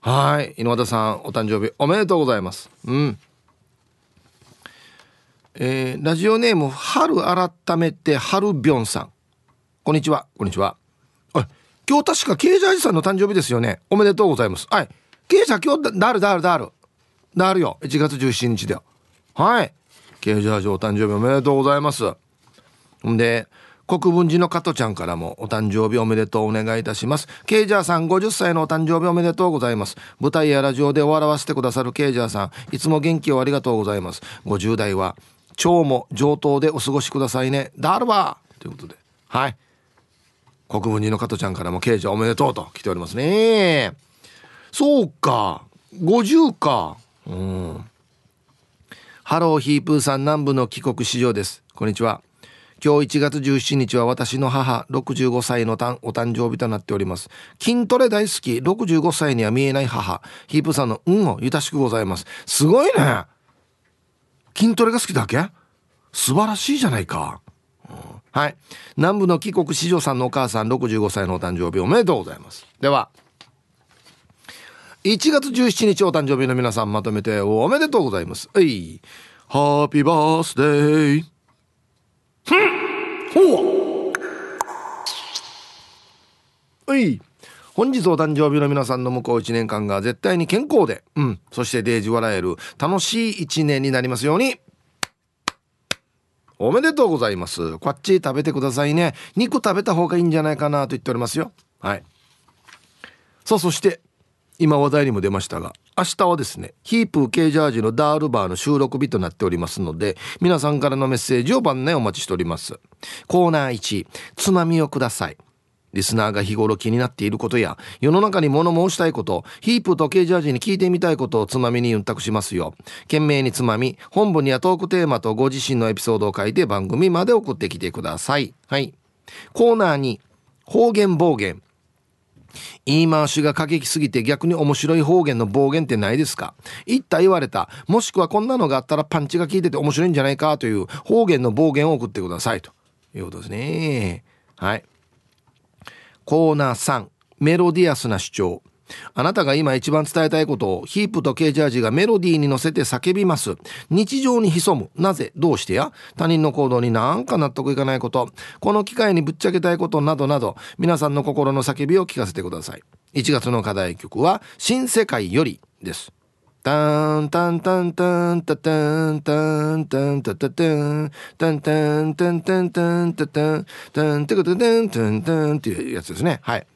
はい。犬和田さん、お誕生日おめでとうございます。うん。えー、ラジオネーム、春改めて春ビョンさん。こんにちはこんにちはあ今日確かケイジャージさんの誕生日ですよねおめでとうございますはいケイジャー今日だるだるだるだるよ1月17日だよはいケイジャージお誕生日おめでとうございますんで国分寺の加トちゃんからもお誕生日おめでとうお願いいたします。ケイジャーさん50歳のお誕生日おめでとうございます。舞台やラジオで笑わせてくださるケイジャーさん、いつも元気をありがとうございます。50代は腸も上等でお過ごしくださいね。ダルバーということで。はい。国分寺の加トちゃんからもケイジャーおめでとうと来ておりますね。そうか。50か。うん。ハローヒープーさん南部の帰国市場です。こんにちは。今日1月17日は私の母65歳のお誕生日となっております筋トレ大好き65歳には見えない母ヒープーさんの運をゆたしくございますすごいね筋トレが好きだけ？素晴らしいじゃないか、はい。南部の帰国子女さんのお母さん65歳のお誕生日おめでとうございます。では1月17日お誕生日の皆さんまとめておめでとうございます。はい。ハッピーバースデーほう。はい。本日お誕生日の皆さんの向こう1年間が絶対に健康で、うん、そしてデージ笑える楽しい1年になりますように。おめでとうございます。こっち食べてくださいね。肉食べた方がいいんじゃないかなと言っておりますよ。はい。さあ、そして、今話題にも出ましたが明日はですねヒープーケージャージのダールバーの収録日となっておりますので皆さんからのメッセージを番内お待ちしておりますコーナー1つまみをくださいリスナーが日頃気になっていることや世の中に物申したいことヒープとケージャージに聞いてみたいことをつまみに윤択しますよ。懸命につまみ本文にはトークテーマとご自身のエピソードを書いて番組まで送ってきてください。はい。コーナー2方言暴言。言い回しが過激すぎて逆に面白い方言の暴言ってないですか？言った言われた。もしくはこんなのがあったらパンチが効いてて面白いんじゃないかという方言の暴言を送ってください。ということですね。はい。コーナー3メロディアスな主張あなたが今一番伝えたいことをヒープとケージャージがメロディーに乗せて叫びます。日常に潜む。なぜ？どうしてや？他人の行動になんか納得いかないこと。この機会にぶっちゃけたいことなどなど、皆さんの心の叫びを聞かせてください。1月の課題曲は、新世界よりです。タンタンタンタンタタンタンタンタタタンタンタンタンタンタンタタンタンタタタンタンタンっていうやつですね。はい。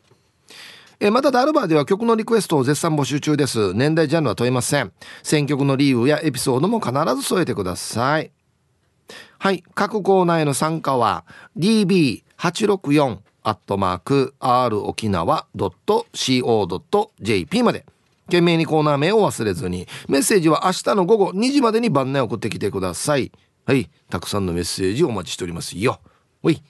えまたダルバーでは曲のリクエストを絶賛募集中です。年代ジャンルは問いません。選曲の理由やエピソードも必ず添えてください。はい。各コーナーへの参加は db864 アットマーク r 沖縄 .co.jp まで。懸命にコーナー名を忘れずに。メッセージは明日の午後2時までに番内送ってきてください。はい。たくさんのメッセージお待ちしておりますよ。ほい。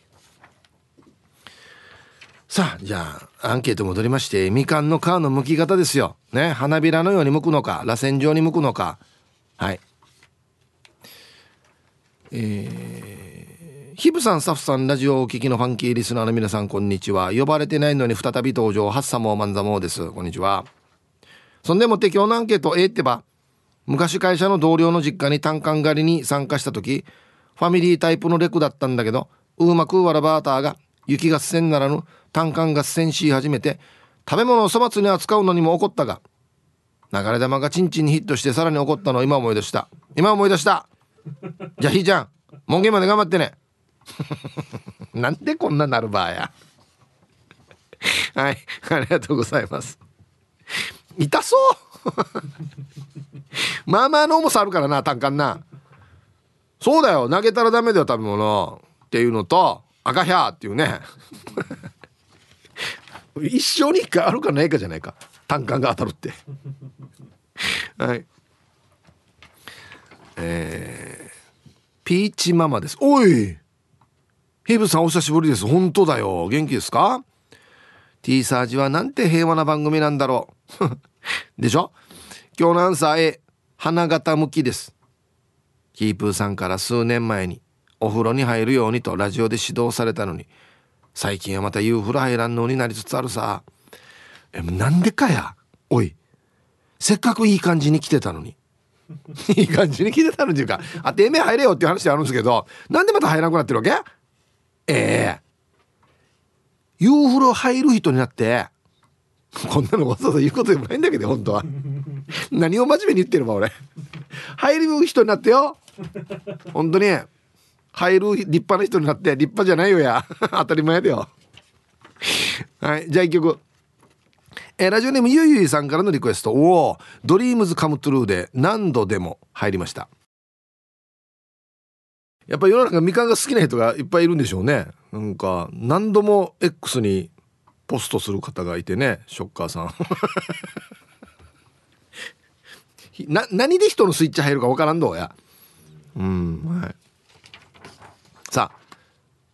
さあじゃあアンケート戻りましてみかんの皮の剥き方ですよね花びらのように剥くのか螺旋状に剥くのかはいえー、ヒブさんスタッフさんラジオをお聞きのファンキーリスナーの皆さんこんにちは呼ばれてないのに再び登場ハッサモーマンザモーですこんにちはそんでもって今日のアンケートええってば昔会社の同僚の実家に単管狩りに参加した時ファミリータイプのレクだったんだけどうまくわらバーターが雪合戦ならぬ単管合戦し始めて食べ物を粗末に扱うのにも怒ったが流れ玉がチンチンにヒットしてさらに怒ったのを今思い出した。今思い出した。じゃあひーちゃん門限まで頑張ってね。なんでこんななるばや。はいありがとうございます。痛そう。まあまあの重さあるからな単管な。そうだよ。投げたらダメだよ食べ物。っていうのと赤ひゃーっていうね。一生に一回あるかないかじゃないか。単管が当たるって。はい。えー、ピーチママです。おい！ヒブさんお久しぶりです。本当だよ。元気ですか？T サージはなんて平和な番組なんだろう。でしょ？今日のアンサー A 花形向きです。キープーさんから数年前にお風呂に入るようにとラジオで指導されたのに最近はまた夕風呂入らんのになりつつあるさ。えなんでかや？おいせっかくいい感じに来てたのに。いい感じに来てたのっていうかあてめえ入れよっていう話であるんですけどなんでまた入らなくなってるわけ？ええ夕風呂入る人になって こんなのわざわざ言うことでもないんだけど本当は。何を真面目に言ってるば俺。入る人になってよ。本当に。入る立派な人になって。立派じゃないよや。当たり前だよ。はいじゃあ一曲。えラジオネームゆいゆいさんからのリクエスト。おおドリームズカムトゥルーで何度でも入りました。やっぱ世の中みかんが好きな人がいっぱいいるんでしょうね。なんか何度も X にポストする方がいてねショッカーさん。な何で人のスイッチ入るかわからんどうや。うんはい。さあ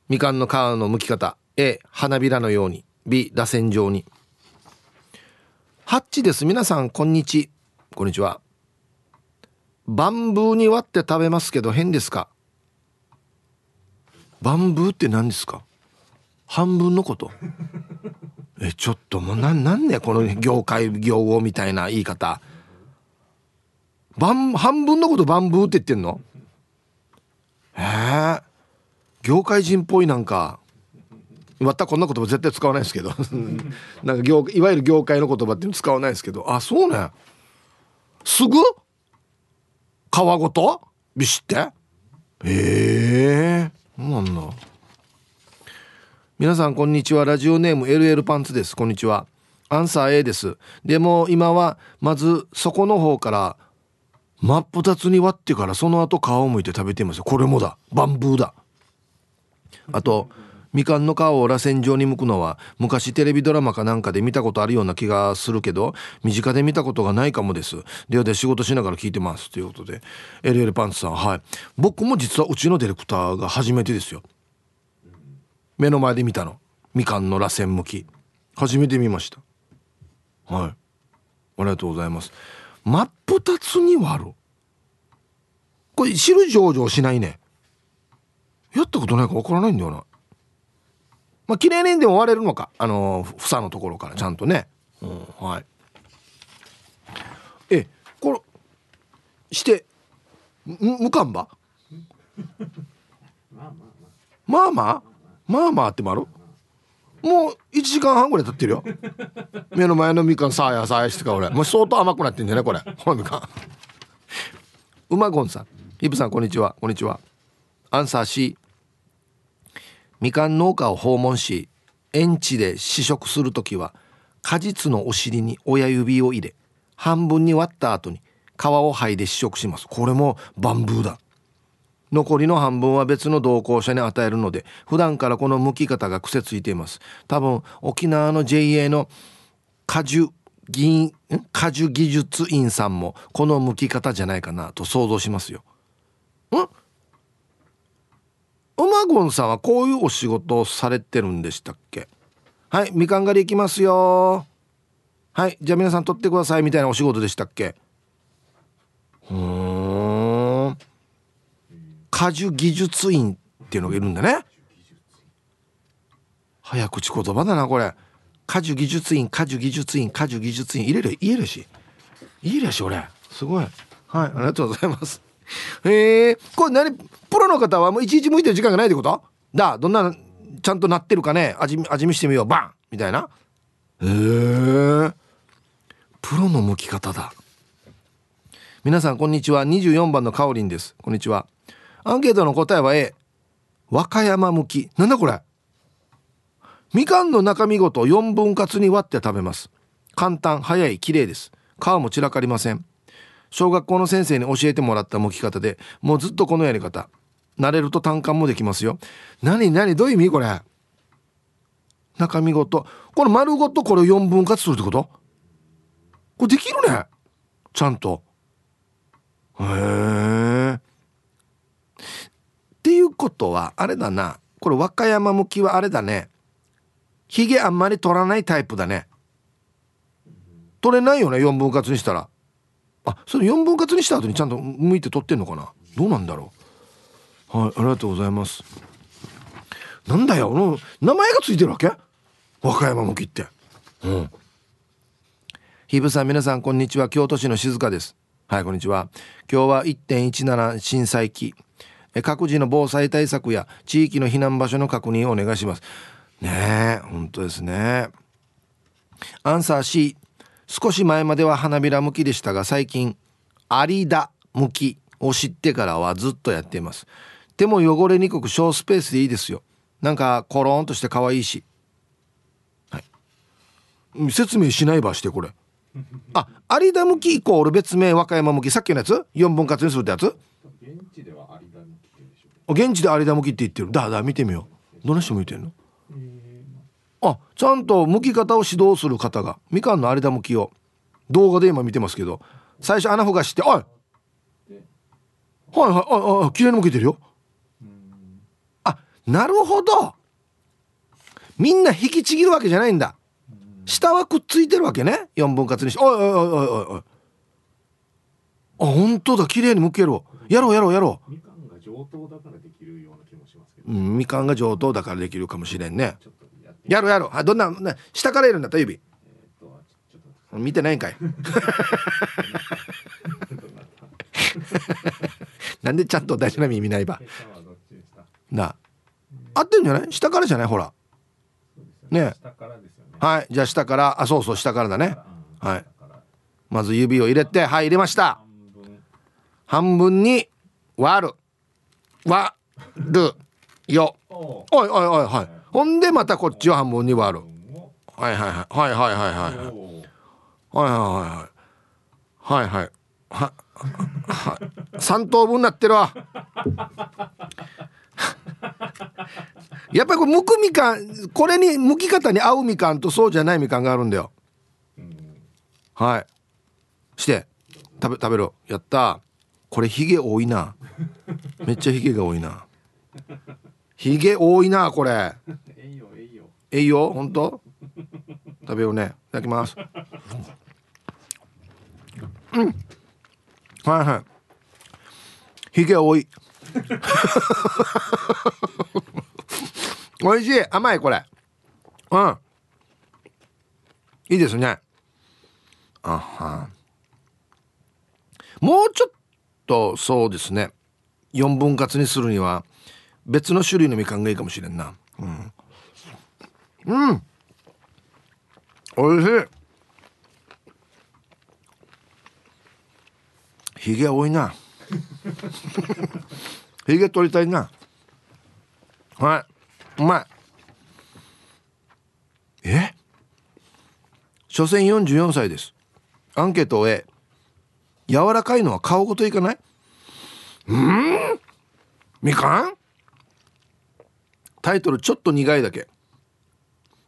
みかんの皮の剥き方。A 花びらのように。B 螺旋状に。ハッチです。皆さんこんにちこんにちは。バンブーに割って食べますけど変ですか？バンブーって何ですか？半分のこと？えちょっともうななんねこの業界業語みたいな言い方。バン半分のことバンブーって言ってんの？へえ。業界人っぽいなんか。またこんな言葉絶対使わないですけど。なんか業いわゆる業界の言葉って使わないですけど。あそうね。すぐ？皮ごと？ビシって？へえ。そうなんだ。皆さんこんにちは。ラジオネーム LL パンツです。こんにちは。アンサー A です。でも今はまず底の方から真っ二つに割ってからその後皮をむいて食べています。これもだ。バンブーだ。あとみかんの皮を螺旋状に剥くのは昔テレビドラマかなんかで見たことあるような気がするけど身近で見たことがないかもです。ではで仕事しながら聞いてます。ということで LL パンツさん。はい。僕も実はうちのディレクターが初めてですよ。目の前で見たの。みかんの螺旋向き。初めて見ました。はい。ありがとうございます。真っ二つに割る。これ汁上々しないね。やったことないかわからないんだよな。まあ綺麗にでも割れるのか。あの房のところからちゃんとね、うん、はい。えこれしてむかんば？まあまあ。まあまあってもある？もう1時間半ぐらい経ってるよ。目の前のみかんさあやさあやしてか俺。もう相当甘くなってんじゃねこれ。ほんみかん。うまごんさん。イブさんこんにちは。こんにちは。アンサー C みかん農家を訪問し園地で試食する時は果実のお尻に親指を入れ半分に割った後に皮を剥いで試食します。これもバンブーだ。残りの半分は別の同行者に与えるので普段からこの剥き方が癖ついています。多分沖縄の JA の果樹技果樹技術院さんもこの剥き方じゃないかなと想像しますよ。ん？うまごんさんはこういうお仕事をされてるんでしたっけ？はいみかん狩り行きますよ。はいじゃあ皆さん取ってくださいみたいなお仕事でしたっけ？うん果樹技術院っていうのがいるんだね。早口言葉だなこれ。果樹技術院果樹技術院果樹技術院。入れる言えるし。いいるし俺すごい。はいありがとうございます。へえ。これ何？プロの方はもういちいち向いてる時間がないってこと？だどんなちゃんとなってるかね？味味見してみよう。バン！みたいな。へえ。プロの向き方だ。皆さんこんにちは。24番のかおりんです。こんにちは。アンケートの答えは A 和歌山向き。なんだこれ？みかんの中身ごと4分割に割って食べます。簡単早い綺麗です。皮も散らかりません。小学校の先生に教えてもらった剥き方でもうずっとこのやり方。慣れると単管もできますよ。何何どういう意味これ？中身ごと。これ丸ごとこれを4分割するってこと？これできるね。ちゃんと。へえ。ことはあれだな。これ和歌山向きはあれだね。ひげあんまり取らないタイプだね。取れないよね4分割にしたら。あそれ4分割にした後にちゃんと向いて取ってんのかな。どうなんだろう。はいありがとうございます。なんだよの名前がついてるわけ？和歌山向きって。うん。ひぶさん皆さんこんにちは。京都市の静香です。はいこんにちは。今日は1.17震災期。各自の防災対策や地域の避難場所の確認をお願いします。ねえ本当ですね。アンサー C 少し前までは花びら向きでしたが最近有田向きを知ってからはずっとやっています。手も汚れにくく小スペースでいいですよ。なんかコロンとして可愛いし。はい。説明しないばしてこれ。あ有田向きイコール別名和歌山向き。さっきのやつ？4分割にするってやつ？現地では現地で有田向きって言ってるだだ見てみよう。どんな人向いてんの？あちゃんと剥き方を指導する方が。みかんの有田向きを。動画で今見てますけど。最初穴ほがして「おい！はいはいああ綺麗に剥けてるよ」あなるほど。みんな引きちぎるわけじゃないんだ。下はくっついてるわけね。4分割にして「おいおいおいおいおい」あ本当だ綺麗に剥けるやろうやろうやろう上等だからできるような気もしますけど、うん、みかんが上等だからできるかもしれんね。やろうやろう。あどんな、ね、下からやるんだった指、えー、見てないんかい。なんでちゃんと大事な耳ないば。な合ってんじゃない？下からじゃない？ほら。ね。はい。じゃあ下から。あそうそう下からだね。はい。まず指を入れてはい入れました。半分に割る割るよ。おいおいおいはい。ほんでまたこっちを半分に割る。はいはいはい。はいはいはいはいはい。はいはいはいはい。はは3等分になってるわ。やっぱりこれむくみかんこれに剥き方に合うみかんとそうじゃないみかんがあるんだよ。はい。して食べ食べろ。やった。これヒゲ多いな。めっちゃヒゲが多いな。ヒゲ多いなこれ。えいよえいよ。えいよ？本当食べようね。いただきます。うん。はいはい。ヒゲ多い。美味しい。甘いこれ。うん。いいですね。あはもうちょっとそうですね4分割にするには別の種類のみかんがいいかもしれんな。うん。うん。おいしい。ひげ多いな。ひげ取りたいな。はい。うまい。え？所詮44歳です。アンケートを終え柔らかいのは顔ごといかない？うん？みかん？タイトルちょっと苦いだけ。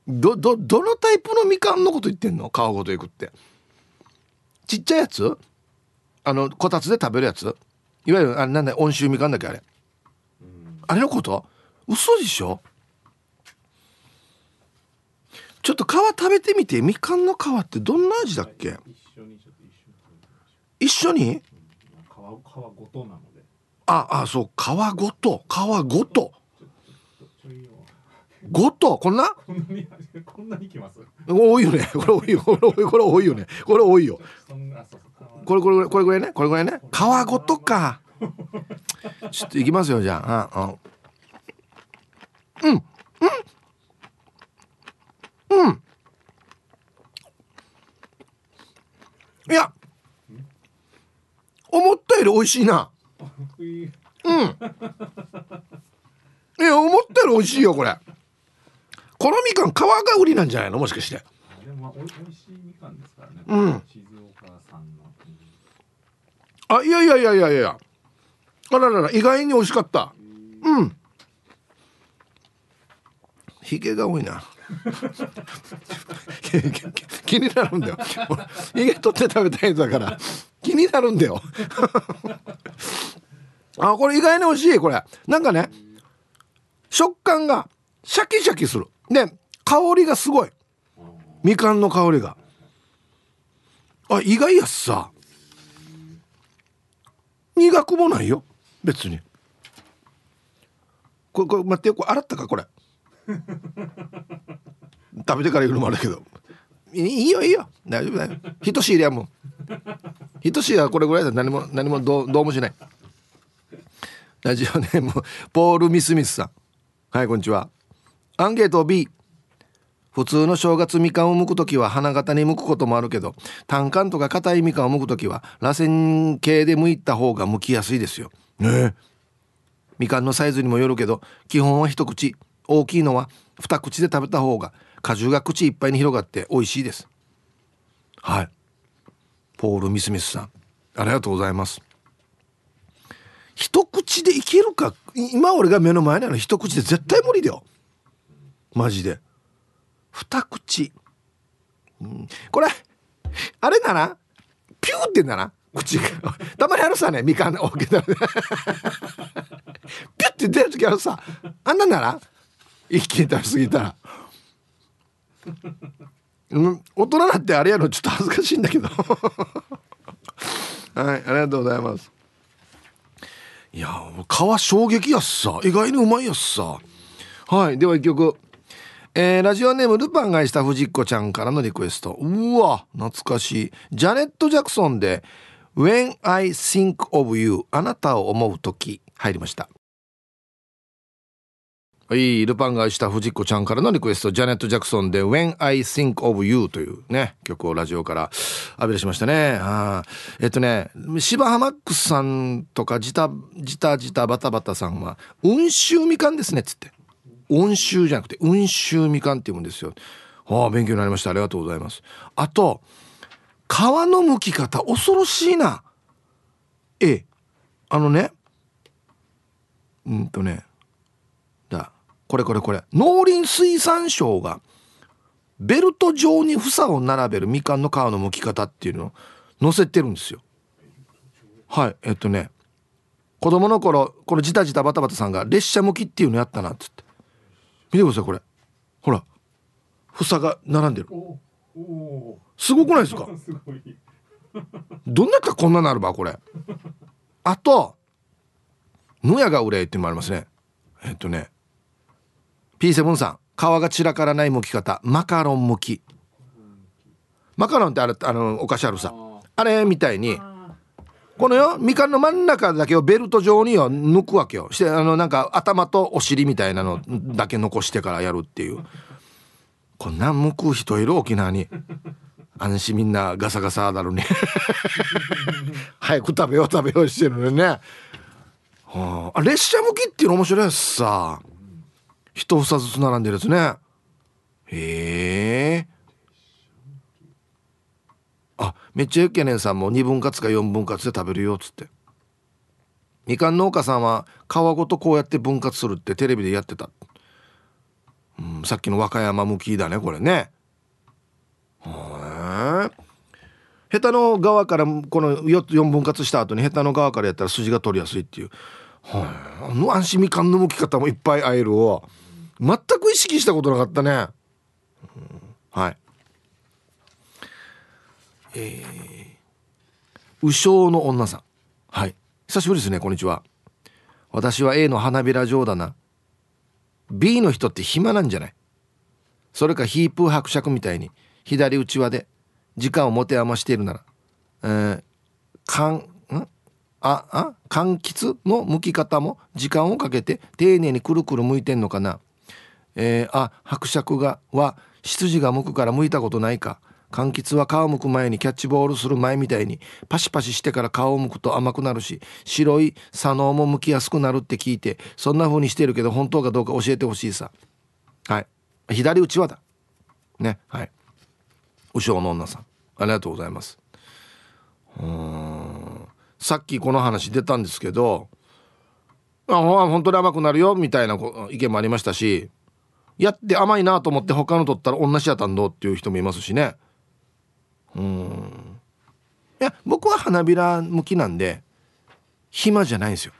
どどどのタイプのみかんのこと言ってんの？皮ごといくって。ちっちゃいやつ？あのこたつで食べるやつ？いわゆるあなんだ温州みかんだっけあれ。あれのこと？嘘でしょ？ちょっと皮食べてみて。みかんの皮ってどんな味だっけ？一緒に皮ごとなの。でああそう皮ごと皮ごと。ごと？こんな？こんなにきます？多いよね。これ多いよ。これこれ多いよね。これ多いよ。これこれこれぐらいね？これぐらいね？皮ごとか。ちょっといきますよじゃあ。うん。うん。うん。いや。思ったより美味しいなうん。いや思ったより美味しいよこれ。このみかん皮が売りなんじゃないの？もしかして。うん。あいやいやいやいやいや。あららら意外に美味しかった。うん。ひげが多いな気になるんだよ。ひげ取って食べたいやつだから。気になるんだよ。あこれ意外に美味しいこれ。なんかね食感がシャキシャキする。で香りがすごい。みかんの香りが。あ意外やっさ。苦くもないよ別に。これこれ待ってよ。これ洗ったかこれ。食べてから言うのもあるけど。いいよいいよ。大丈夫だよ。人知りやもん。人知りはこれぐらいだ。何も何もどうどうもしない。ラジオネームポール・ミスミスさん。はいこんにちは。アンケート B 普通の正月みかんを剥く時は花形に剥くこともあるけど単管とか硬いみかんを剥く時は螺旋形で剥いた方が剥きやすいですよ。ね。みかんのサイズにもよるけど基本は一口。大きいのは二口で食べた方が果汁が口いっぱいに広がって美味しいです。はい。ポール・ミスミスさん。ありがとうございます。一口でいけるか今俺が目の前にある一口で絶対無理だよ。マジで。二口、うん、これあれならピューってんだな口が。たまにあるさねみかん。大きなピュッて出る時あるさ。あんなんなら一気に食べ過ぎたら。うん？大人なってあれやのちょっと恥ずかしいんだけど。はいありがとうございます。いや皮衝撃やっさ。意外にうまいやっさ。はいでは一曲。えー、ラジオネームルパンがした藤子ちゃんからのリクエスト。うわ懐かしい。ジャネット・ジャクソンで「When I Think of You」あなたを思う時入りました。はい、ルパンが愛した藤子ちゃんからのリクエスト、ジャネット・ジャクソンで When I Think of You というね、曲をラジオから浴び出しましたね。えっとね、芝浜マックスさんとかジタ、ジタジタバタバタさんは、温州みかんですねつって。温州じゃなくて、温州みかんって言うんですよ。はあ、勉強になりました。ありがとうございます。あと、皮の剥き方、恐ろしいな。ええ、あのね、うんとね、これこれこれ。農林水産省がベルト状に房を並べるみかんの皮の剥き方っていうのを載せてるんですよ。はい。えっとね子供の頃このジタジタバタバタさんが列車向きっていうのやったなっつって。見てくださいこれ。ほら房が並んでる。すごくないですか？どんなかこんななるばこれ。あと野屋が憂いってもありますね。えっとね P7 さん皮が散らからない剥き方。マカロン剥き。マカロンってあれあのお菓子あるさ。あれみたいにこのよみかんの真ん中だけをベルト状によ抜くわけよ。してあのなんか頭とお尻みたいなのだけ残してからやるっていう。こんな剥く人いる沖縄に。安心みんなガサガサだろうね 早く食べよう食べようしてるのにね、はあ、列車向きっていうの面白いしさ。一房ずつ並んでるやつね。へえ。あめっちゃゆけねんさんも2分割か4分割で食べるよっつって。みかん農家さんは皮ごとこうやって分割するってテレビでやってた、うん、さっきの和歌山向きだねこれね。へえヘタの側からこの 4, 4分割した後にヘタの側からやったら筋が取りやすいっていう。はい。あの安心みかんの剥き方もいっぱいあえるわ全く意識したことなかったね、うん、はい。えー、右将の女さん。はい。久しぶりですねこんにちは。私は A の花びら状だな。B の人って暇なんじゃない？それかヒープー伯爵みたいに左内輪で時間を持て余しているなら、えー、かんああ柑橘の剥き方も時間をかけて丁寧にくるくる剥いてんのかな？えー、あ伯爵がは羊が剥くから剥いたことないか？柑橘は皮むく前にキャッチボールする前みたいにパシパシしてから皮をむくと甘くなるし白い左脳も剥きやすくなるって聞いてそんな風にしてるけど本当かどうか教えてほしいさ。はい。左打ちはだ。ねはい。後ろの女さん。ありがとうございます。うん。さっきこの話出たんですけどあ本当に甘くなるよみたいな意見もありましたしやって甘いなと思って他の取ったら同じやったんどっていう人もいますしね。うん。いや僕は花びら向きなんで暇じゃないんですよ。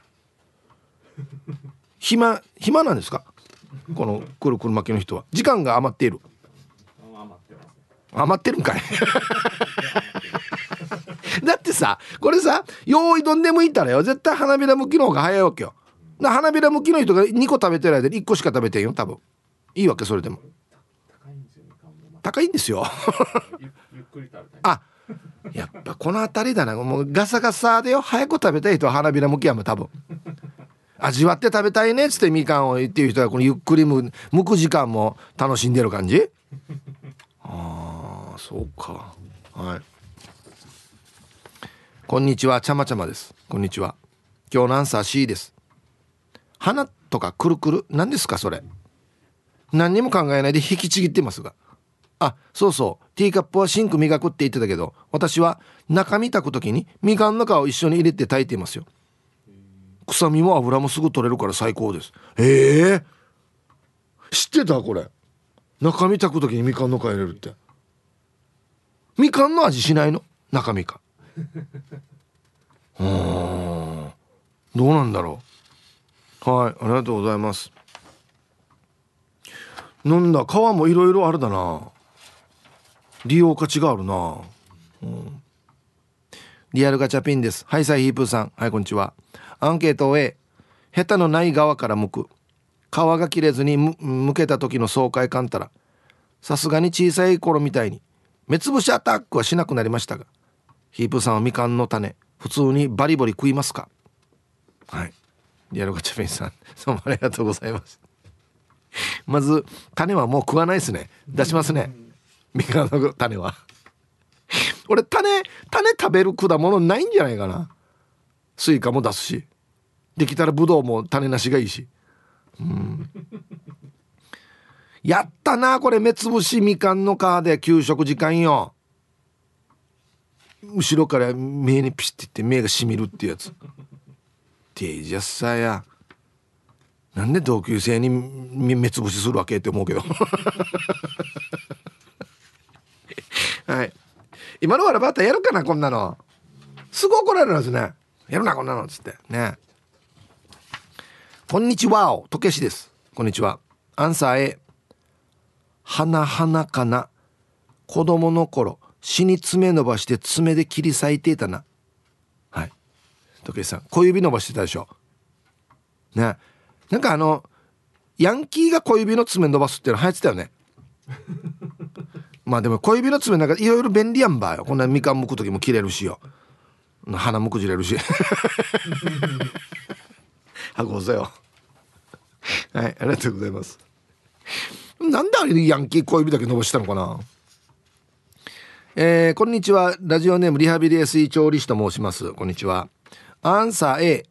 暇暇なんですか？このくるくる巻きの人は。時間が余っている。余ってるんかい さこれさ用意どんでもいいたらよ。絶対花びら向きの方が早いわけよ。花びら向きの人が2個食べてる間に1個しか食べてんよ多分。いいわけそれでも。高いんですよ あやっぱこの辺りだな。もうガサガサでよ。早く食べたい人は花びら向きやも多分。味わって食べたいねっつってみかんを言っていう人はこのゆっくりむむく時間も楽しんでる感じ。そうか。はいこんにちは。ちゃまちゃまです。こんにちは。今日のアンサー C です。花とかくるくる？何ですかそれ？何にも考えないで引きちぎってますが。あそうそう。ティーカップはシンク磨くって言ってたけど私は中身炊く時にみかんの皮を一緒に入れて炊いていますよ。臭みも油もすぐ取れるから最高です。ええ、知ってたこれ？中身炊く時にみかんの皮入れるって。みかんの味しないの？中身か。うん。どうなんだろう。はいありがとうございます。なんだ皮もいろいろあるだな。利用価値があるな、うん、リアルガチャピンです。はいサイヒープーさん。はいこんにちは。アンケート A 下手のない側から向く。皮が切れずにむけた時の爽快感たらさすがに小さい頃みたいに目つぶしアタックはしなくなりましたがヒープさんはみかんの種。普通にバリバリ食いますか？はい。リアルガチャピンさん。どうもありがとうございます。まず種はもう食わないですね。出しますね。みかんの種は。俺種種食べる果物ないんじゃないかな。スイカも出すし。できたらブドウも種なしがいいし。うん。やったなこれ。目つぶしみかんの皮で給食時間よ後ろから目にピシッていって目がしみるってやつ。てじゃさや。なんで同級生に目つぶしするわけって思うけど。はい。今のわらバターやるかなこんなの。すぐ怒られるんですね。やるなこんなのっつって。ね。こんにちはおとけしです。こんにちは。アンサー A 花々かな。子供の頃。死に爪伸ばして爪で切り裂いていたな。はい。時計さん小指伸ばしてたでしょ。ね。なんかあのヤンキーが小指の爪伸ばすっていうの流行ってたよね。まあでも小指の爪なんかいろいろ便利やんばよ。こんなみかん剥く時も切れるしよ。鼻もくじれるし。はごぞよ。はいありがとうございます。なんであれヤンキー小指だけ伸ばしたのかな。えー、こんにちは。ラジオネームリハビリ SE 調理師と申します。こんにちは。アンサー A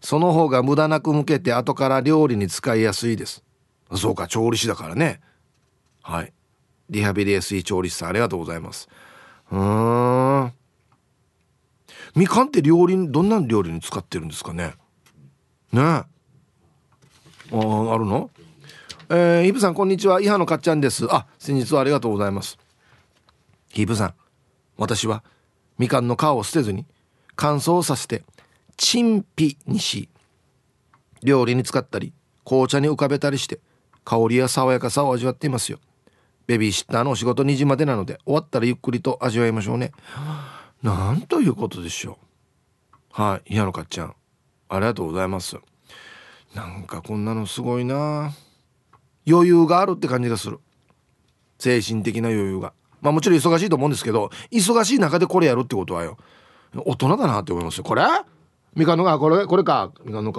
その方が無駄なく向けて後から料理に使いやすいです。そうか調理師だからね。はい。リハビリ SE 調理師さんありがとうございます。うん。みかんって料理どんな料理に使ってるんですかね。ね。ああるの？えー、イブさんこんにちは。伊波のかっちゃんです。あ先日はありがとうございます。ヒープさん私はみかんの皮を捨てずに乾燥させてチンピにし料理に使ったり紅茶に浮かべたりして香りや爽やかさを味わっていますよ。ベビーシッターのお仕事2時までなので終わったらゆっくりと味わいましょうね。なんということでしょう。はい矢野かっちゃん。ありがとうございます。なんかこんなのすごいな。余裕があるって感じがする。精神的な余裕が。まあもちろん忙しいと思うんですけど忙しい中でこれやるってことはよ大人だなって思いますよ。これ？みかんの皮これこれかみかんの皮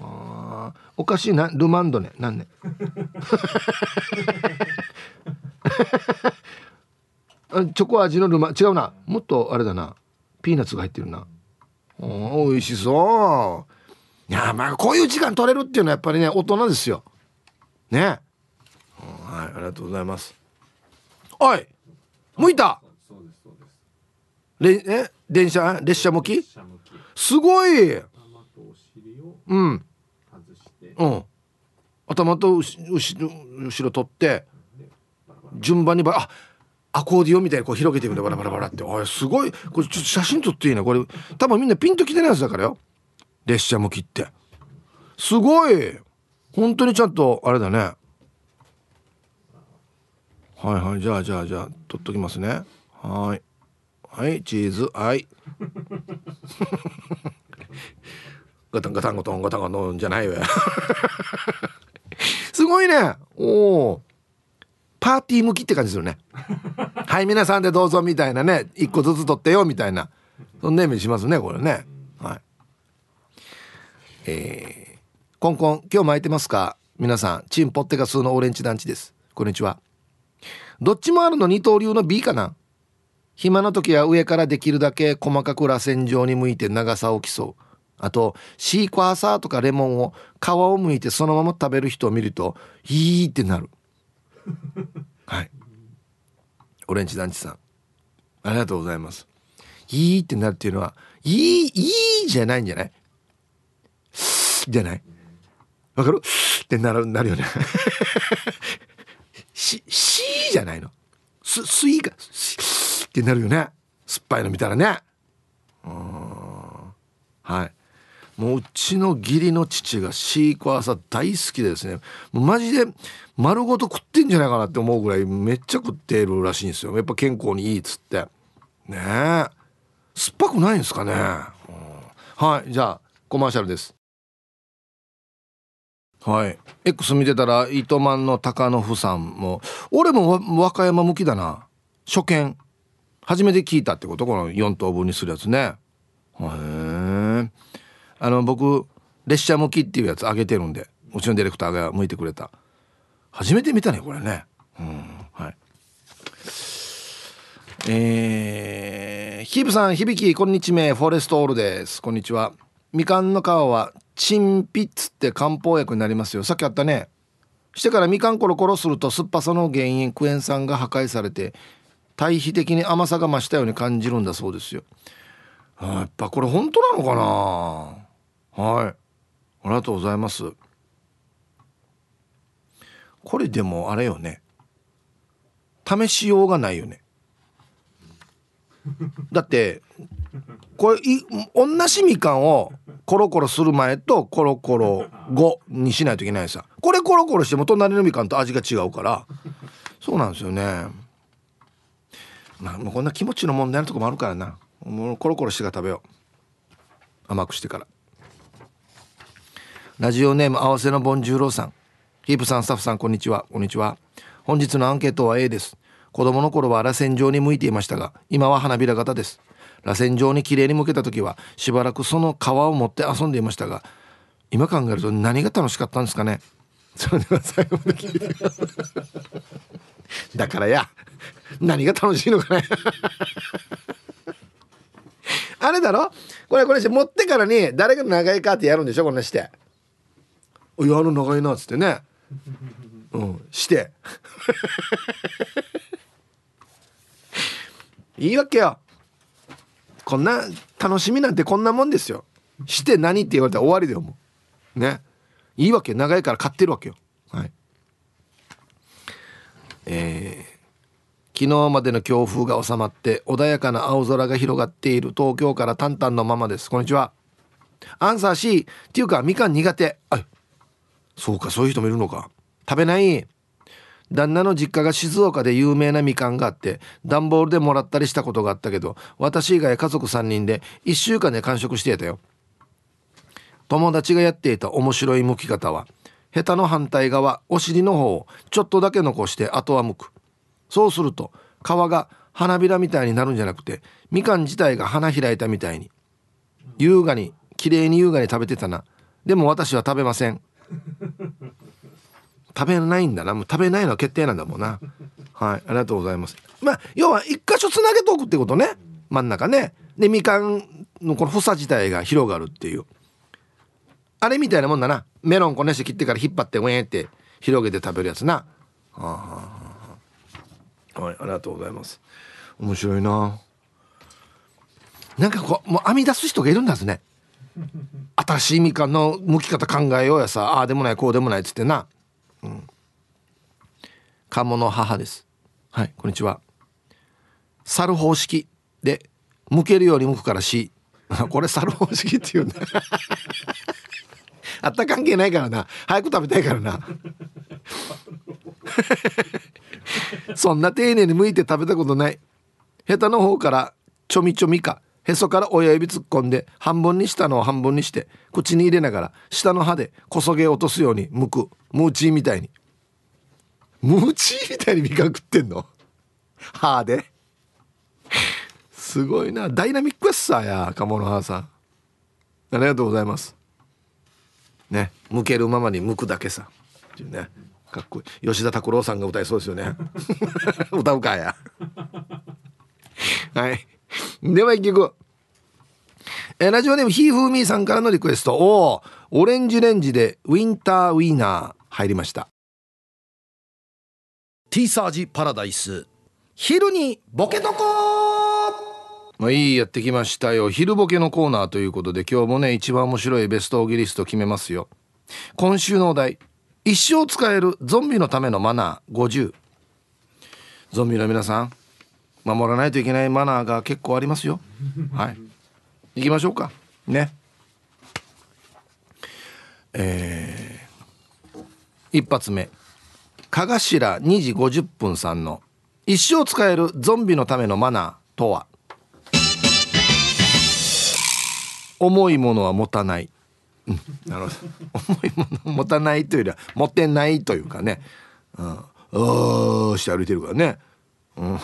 あおかしいなルマンドね。なんね チョコ味のルマ違うな。もっとあれだな。ピーナッツが入ってるな。おいしそう。いやまあこういう時間取れるっていうのはやっぱりね大人ですよ。ね。はいありがとうございます。おい向いた？れえ？電車？列車向き？すごい。うん。うん。頭と後後ろ取って順番にばあアコーディオンみたいにこう広げてみてバラバラバラって。あすごい。これちょっと写真撮っていいね。これ多分みんなピンときてないやつだからよ。列車向きって。すごい。本当にちゃんとあれだねはいはいじゃあじゃあじゃあ取っときますね。はい。はいチーズはい。ガタンガタンガタンガタンガタンじゃないわ すごいね。おおパーティー向きって感じするね。はい皆さんでどうぞみたいなね。一個ずつ取ってよみたいな。そんなイメージしますねこれね。はい。えー、コンコン今日巻いてますか？皆さんチンポッテガスのオレンジ団地です。こんにちは。どっちもあるの二刀流の B かな。暇の時は上からできるだけ細かく螺旋状に向いて長さを競う。あとシークワーサーとかレモンを皮を剥いてそのまま食べる人を見るといいってなる。はい。オレンジ団地さん。ありがとうございます。いいってなるっていうのはいいいいじゃないんじゃない？じゃない？わかる？ってなるなるよね。し しじゃないの。すすいがってなるよね。酸っぱいの見たらね。うん。はい。もううちの義理の父がシークワーサー大好きでですね。マジで丸ごと食ってんじゃないかなって思うぐらいめっちゃ食ってるらしいんですよ。やっぱ健康にいいっつって。ねえ。酸っぱくないんですかね、はい。じゃあコマーシャルです。はい。X 見てたら糸満の高野夫さんも俺も和歌山向きだな。初見。初めて聞いたってこと？この4等分にするやつね。へえ。あの僕列車向きっていうやつ上げてるんでうちのディレクターが向いてくれた。初めて見たねこれね。うんはい。えー、ヒープさん響きこんにちはフォレストオールです。こんにちは。みかんの皮はチンピッツって漢方薬になりますよ。さっきあったね。してからみかんコロコロすると酸っぱさの原因クエン酸が破壊されて対比的に甘さが増したように感じるんだそうですよ。やっぱこれ本当なのかな？はい。ありがとうございます。これでもあれよね。試しようがないよね。だってこれい同じみかんをコロコロする前とコロコロ後にしないといけないさこれコロコロしても隣のみかんと味が違うから。そうなんですよね。まあもうこんな気持ちの問題のとこもあるからな。もうコロコロしてから食べよう。甘くしてから。ラジオネーム合わせのボンジューローさん。ヒープさんスタッフさんこんにちは。こんにちは。本日のアンケートは A です。子供の頃は螺旋状に向いていましたが今は花びら型です螺旋状に綺麗に向けた時はしばらくその皮を持って遊んでいましたが今考えると何が楽しかったんですかね。それでは最後まで聞いて。くださいだからや何が楽しいのかね。あれだろ？これこれして持ってからに誰が長いかってやるんでしょ？こんなして「いやあの長いな」っつってね。うんして。いいわけよこんな楽しみなんてこんなもんですよ。して何って言われたら終わりだよもう。ね。いいわけ長いから買ってるわけよ。はい。えー、昨日までの強風が収まって穏やかな青空が広がっている東京からタンタンのままです。こんにちは。アンサー C っていうかみかん苦手。あそうかそういう人もいるのか。食べない。旦那の実家が静岡で有名なみかんがあって段ボールでもらったりしたことがあったけど私以外家族3人で1週間で完食してたよ。友達がやっていた面白い剥き方はヘタの反対側お尻の方をちょっとだけ残してあとは剥く。そうすると皮が花びらみたいになるんじゃなくてみかん自体が花開いたみたいに。優雅に綺麗に優雅に食べてたな。でも私は食べません。食べないんだな。もう食べないのは決定なんだもんな。はい。ありがとうございます。まあ要は一箇所つなげておくってことね。真ん中ね。でみかんのこの房自体が広がるっていう。あれみたいなもんだな。メロンこねして切ってから引っ張ってウェーって広げて食べるやつな。はあ、はあ、はい。ありがとうございます。面白いな。なんかこうもう編み出す人がいるんですね。新しいみかんの剥き方考えようやさ。ああでもないこうでもないっつってな。うん。鴨の母です。はいこんにちは。猿方式で剥けるように剥くからし これ猿方式っていうんだ。あった関係ないからな。早く食べたいからな。そんな丁寧に剥いて食べたことない。ヘタの方からちょみちょみか。へそから親指突っ込んで半分にしたのを半分にして口に入れながら下の歯でこそげ落とすように剥く。ムーチーみたいに。ムーチーみたいに味覚ってんの？歯で？すごいな。ダイナミックやさや鴨の母さん。ありがとうございます。ね。剥けるままに剥くだけさ。っていうね。かっこいい。吉田拓郎さんが歌いそうですよね。歌うかや。はい。では一曲えラジオネームひーふーみーさんからのリクエスト。おオレンジレンジでウィンターウィーナー入りました。ティーサージパラダイス。昼にボケとこまあいいやってきましたよ。昼ボケのコーナーということで今日もね一番面白いベストオギリスト決めますよ。今週のお題。一生使えるゾンビのためのマナー。50ゾンビの皆さん守らないといけないマナーが結構ありますよ。はい。行きましょうか。ね。えー、一発目。かがしら2時50分さんの一生使えるゾンビのためのマナーとは？重いものは持たない、うん、なるほど。重いもの持たないというよりは持ってないというかね。うん。ああして歩いてるからね。うん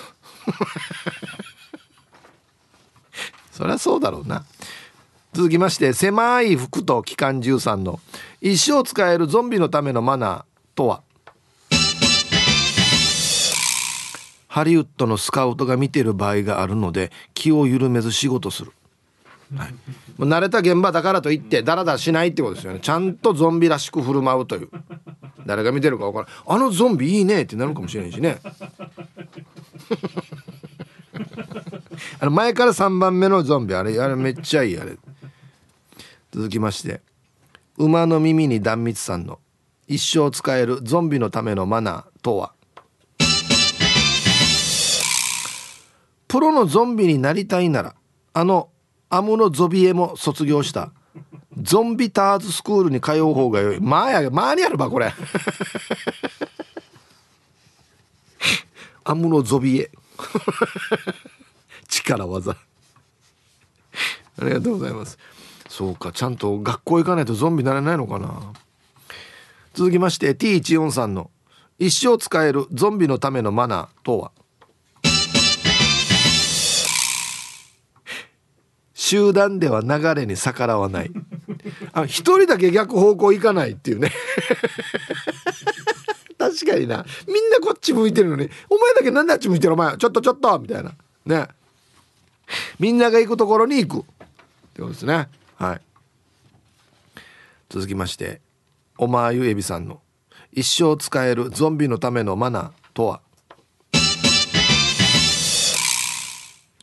そりゃそうだろうな。続きまして狭い服と機関銃さんの一生使えるゾンビのためのマナーとは？ハリウッドのスカウトが見てる場合があるので気を緩めず仕事する、はい、もう慣れた現場だからといってダラダラしないってことですよね。ちゃんとゾンビらしく振る舞うという。誰が見てるか分からん。あのゾンビいいねってなるかもしれないしね。あの前から3番目のゾンビあれあれめっちゃいいあれ。続きまして。馬の耳に断蜜さんの一生使えるゾンビのためのマナーとは？プロのゾンビになりたいならあのアムロゾビエも卒業したゾンビターズスクールに通う方がよい。まあやまあにあるばこれ。アムロゾビエ。力技。ありがとうございます。そうかちゃんと学校行かないとゾンビなれないのかな。続きまして T14 さんの一生使えるゾンビのためのマナーとは？集団では流れに逆らわない。あ一人だけ逆方向行かないっていうね。かにな。みんなこっち向いてるのにお前だけなんであっち向いてるお前ちょっとちょっとみたいな。ね。みんなが行くところに行く。ってことですね。はい。続きましておまゆえびさんの一生使えるゾンビのためのマナーとは？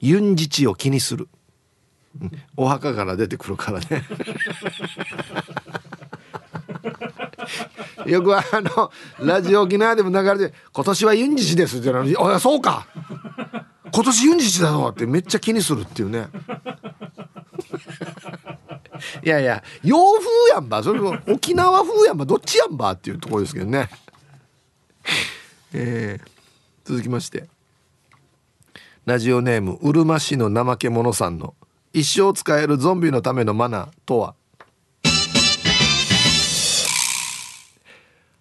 ユンジチを気にする。お墓から出てくるからね。よくあのラジオ沖縄でも流れて「今年はユンジチです」って言うのに「そうか。今年ユンジチだぞ」ってめっちゃ気にするっていうね。いやいや洋風やんば。それも沖縄風やんば。どっちやんばっていうところですけどね。えー、続きまして。ラジオネームうるま市の怠け者さんの一生使えるゾンビのためのマナーとは？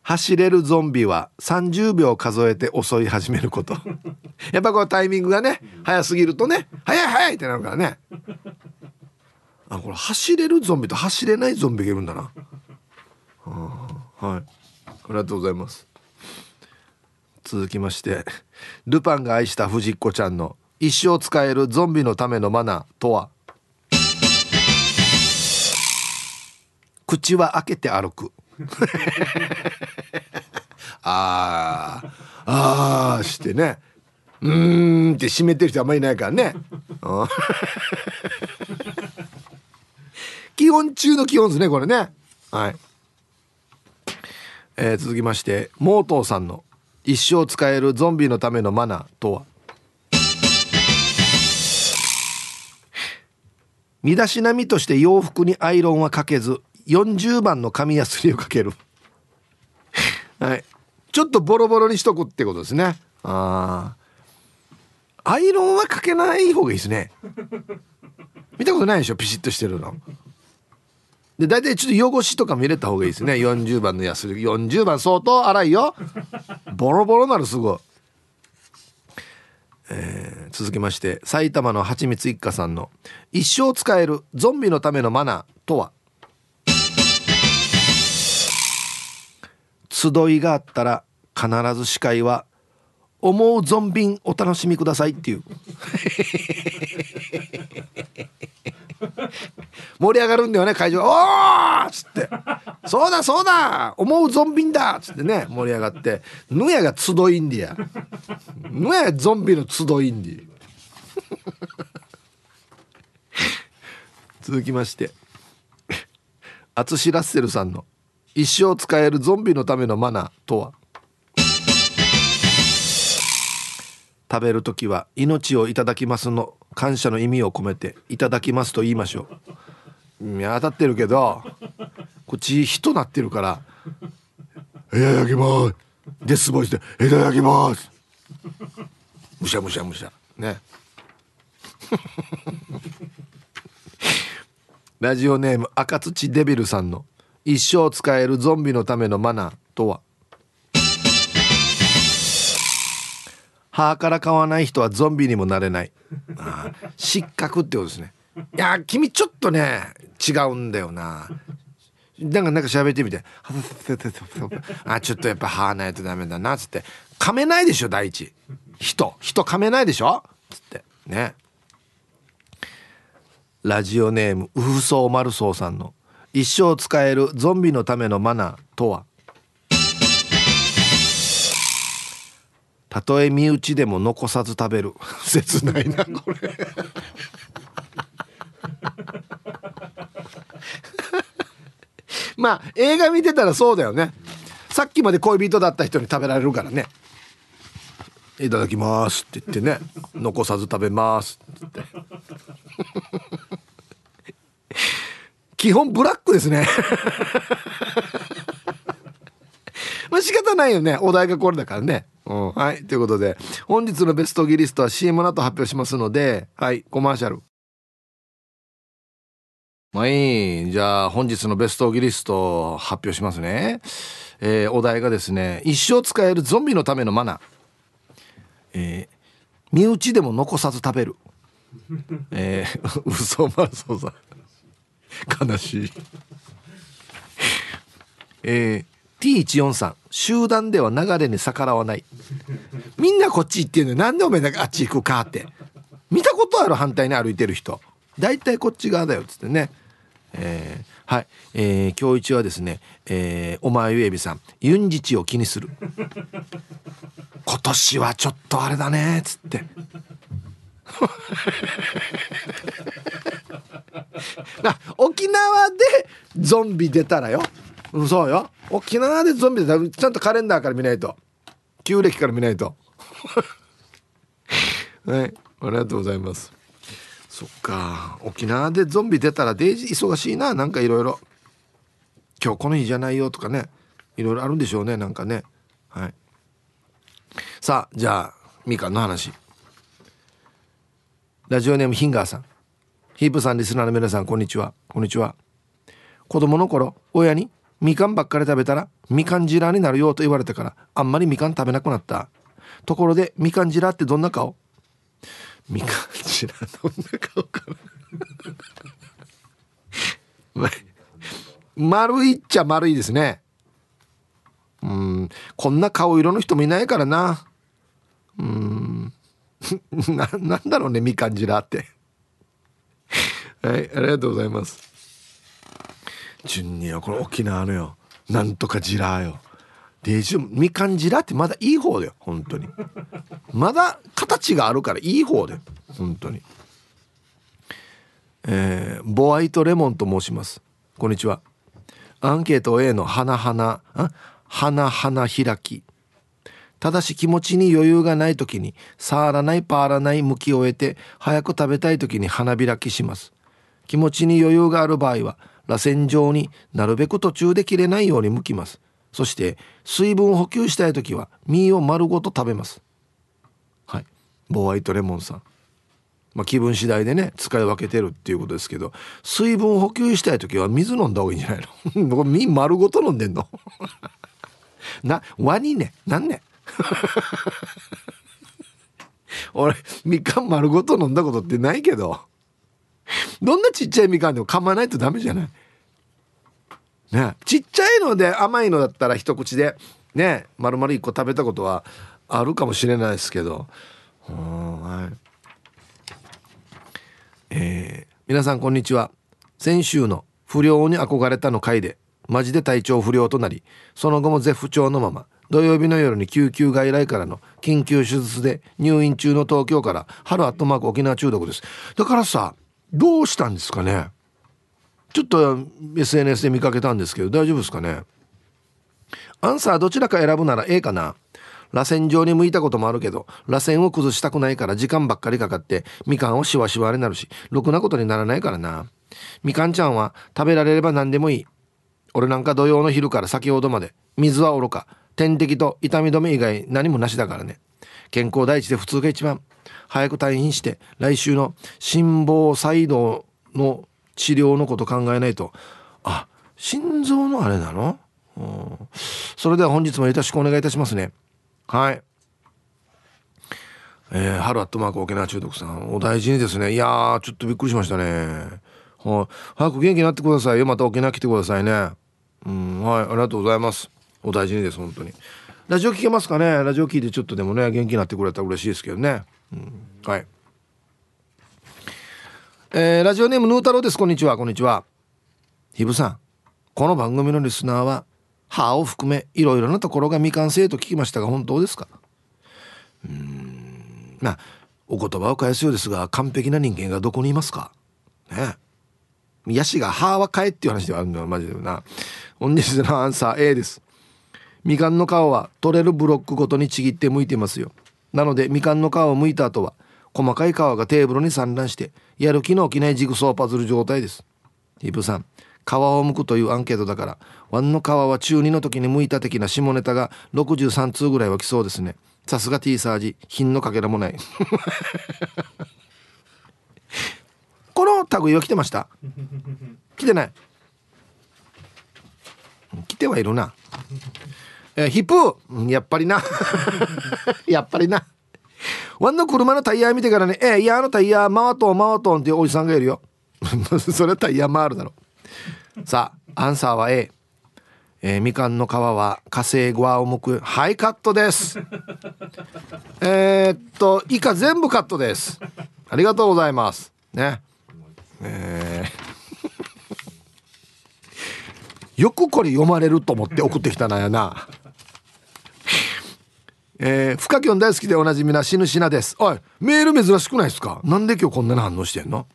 走れるゾンビは30秒数えて襲い始めること。やっぱこうタイミングがね早すぎるとね早い早いってなるからね。あこれ走れるゾンビと走れないゾンビがいるんだな、はあ、はい。ありがとうございます。続きましてルパンが愛した藤子ちゃんの一生使えるゾンビのためのマナーとは？口は開けて歩く。あーあーしてね。うーんって閉めてる人あんまりいないからね。基本中の基本ですねこれね。はい、えー、続きましてモートーさんの一生使えるゾンビのためのマナーとは？身だしなみとして洋服にアイロンはかけず40番の紙やすりをかける。はい。ちょっとボロボロにしとくってことですね。ああアイロンはかけない方がいいですね。見たことないでしょ？ピシッとしてるの。で大体ちょっと汚しとかも入れた方がいいですね。40番のやすり。40番相当粗いよ。ボロボロなるすごい、えー、続きまして埼玉のはちみつ一家さんの「一生使えるゾンビのためのマナー」とは？集いがあったら必ず司会は思う存分お楽しみくださいっていう。盛り上がるんだよね会場。が「おー!」っつって「そうだそうだ。思うゾンビだ!」っつってね盛り上がって。ぬやが集いんでやぬやゾンビの集いんで続きまして。アツシラッセルさんの「一生使えるゾンビのためのマナー」とは？食べる時は命をいただきますの感謝の意味を込めていただきますと言いましょう。いや当たってるけどこっち人なってるから「いただきます」デスボイスで「いただきます」むしゃむしゃむしゃ。ね。ラジオネーム赤土デビルさんの。一生使えるゾンビのためのマナーとは？歯から買わない人はゾンビにもなれない。あ失格ってことですね。いや君ちょっとね違うんだよな。なんかなんか喋ってみて。あちょっとやっぱ歯ないとダメだな。っつって。噛めないでしょ第一。人。人噛めないでしょ？つって。ね。ラジオネームウフソーマルソーさんの。一生使えるゾンビのためのマナーとは？たとえ身内でも残さず食べる。切ないなこれ。まあ映画見てたらそうだよね。さっきまで恋人だった人に食べられるからね「いただきます」って言ってね「残さず食べます」って言って基本ブラックですね。まあ仕方ないよね。お題がこれだからね。うん、はい。ということで本日のベストギリストは CM の後発表しますのではい。コマーシャル。はい。いじゃあ本日のベストギリスト発表しますね、えー、お題がですね一生使えるゾンビのためのマナー。えー、身内でも残さず食べる。えー、嘘マルソーさん。悲しい。えー T143 集団では流れに逆らわない。みんなこっち行ってんのになんでお前だけあっち行くかって。見たことある反対に歩いてる人。大体こっち側だよっつってね。えー、はい、えー、今日一はですね、えー、お前ゆえびさんユンジチを気にする。今年はちょっとあれだねっつって。沖縄でゾンビ出たらよ。うん、そうよ。沖縄でゾンビでちゃんとカレンダーから見ないと。旧暦から見ないと。は いありがとうございます。そっか。沖縄でゾンビ出たらデイジ忙しいな。なんかいろいろ。今日この日じゃないよとかね。いろいろあるんでしょうね。なんかね。はい。さあじゃあみかんの話。ラジオネームヒンガーさん。ヒープさんリスナーの皆さんこんにちは。こんにちは。子供の頃親にみかんばっかり食べたらみかん汁になるよと言われてからあんまりみかん食べなくなった。ところでみかん汁ってどんな顔？みかん汁どんな顔かな？丸いっちゃ丸いですね。うん。こんな顔色の人もいないからな。うん。ななんだろうねみかん汁って。はいありがとうございます。順にはこれ沖縄のよ。なんとかジラーよデジみかんジラってまだいい方だよ本当に。まだ形があるからいい方だよ本当に。えー、ボワイトレモンと申します。こんにちは。アンケート A の花花花花開き。ただし気持ちに余裕がない時に触らないパーらない向きを終えて早く食べたい時に花開きします。気持ちに余裕がある場合は螺旋状になるべく途中で切れないように剥きます。そして水分補給したい時は実を丸ごと食べます。はい。ボワイトレモンさん。まあ、気分次第でね使い分けてるっていうことですけど水分補給したい時は水飲んだ方がいいんじゃないの？僕実丸ごと飲んでんの。なワニねなんね俺みかん丸ごと飲んだことってないけど。どんなちっちゃいみかんでも噛まないとダメじゃない？ねちっちゃいので甘いのだったら一口でね丸々一個食べたことはあるかもしれないですけど。はい。えー、皆さんこんにちは。先週の不良に憧れたの回でマジで体調不良となりその後も絶不調のまま土曜日の夜に救急外来からの緊急手術で入院中の東京から春アットマーク沖縄中毒です。だからさどうしたんですかね？ちょっと SNS で見かけたんですけど大丈夫ですかね？アンサーどちらか選ぶなら A かな。螺旋状に向いたこともあるけど螺旋を崩したくないから時間ばっかりかかってみかんをしわしわになるしろくなことにならないからな。みかんちゃんは食べられれば何でもいい。俺なんか土曜の昼から先ほどまで水はおろか点滴と痛み止め以外何もなしだからね。健康第一で普通が一番。早く退院して来週の心房細動の治療のこと考えないと。あ心臓のあれなの、うん、それでは本日もよろしくお願いいたしますね。はい。えー、春アットマーク沖縄中毒さん。お大事にですね。いやーちょっとびっくりしましたね。はい。早く元気になってくださいよ。また沖縄来てくださいね。うん。はい。ありがとうございます。お大事にです本当に。ラジオ聞けますかね？ラジオ聞いてちょっとでもね元気になってくれたら嬉しいですけどね、うん、はい。えー、ラジオネームヌー太郎です。こんにちは。こんにちは。ひぶさん。この番組のリスナーは歯を含めいろいろなところが未完成と聞きましたが本当ですか？うん。まあお言葉を返すようですが完璧な人間がどこにいますか？ね。ヤシが歯は変えっていう話ではあるんだよマジでな。本日のアンサー A です。みかんの皮は取れるブロックごとにちぎって剥いてますよ。なのでみかんの皮を剥いた後は細かい皮がテーブルに散乱してやる気の起きないジグソーパズル状態です。イブさん皮を剥くというアンケートだからワンの皮は中2の時に剥いた的な下ネタが63通ぐらいは来そうですね。さすが T サージ品のかけらもない。この類は来てました。来てない。来てはいるな。えー、ヒップ。やっぱりな。やっぱりな。ワンの車のタイヤ見てからね、えー、いやあのタイヤ回とん回とんっていうおじさんがいるよ。それはタイヤ回るだろさあアンサーは A えー、みかんの皮は火星ゴアを向くハイカットです。えっと以下全部カットです。ありがとうございます。ね。えー、よくこれ読まれると思って送ってきたなやな。えー、フカキョン大好きでおなじみなしぬしなです。おいメール珍しくないですか？なんで今日こんなに反応してんの？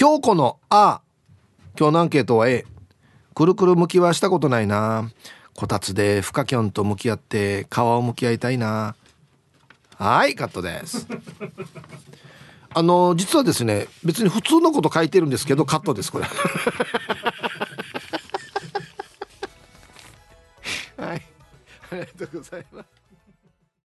今日この「あ」今日のアンケートは A くるくる向きはしたことないな。こたつでフカキョンと向き合って皮を向き合いたいな。はいカットです。あの実はですね別に普通のこと書いてるんですけどカットですこれ。はい。ありがとうございます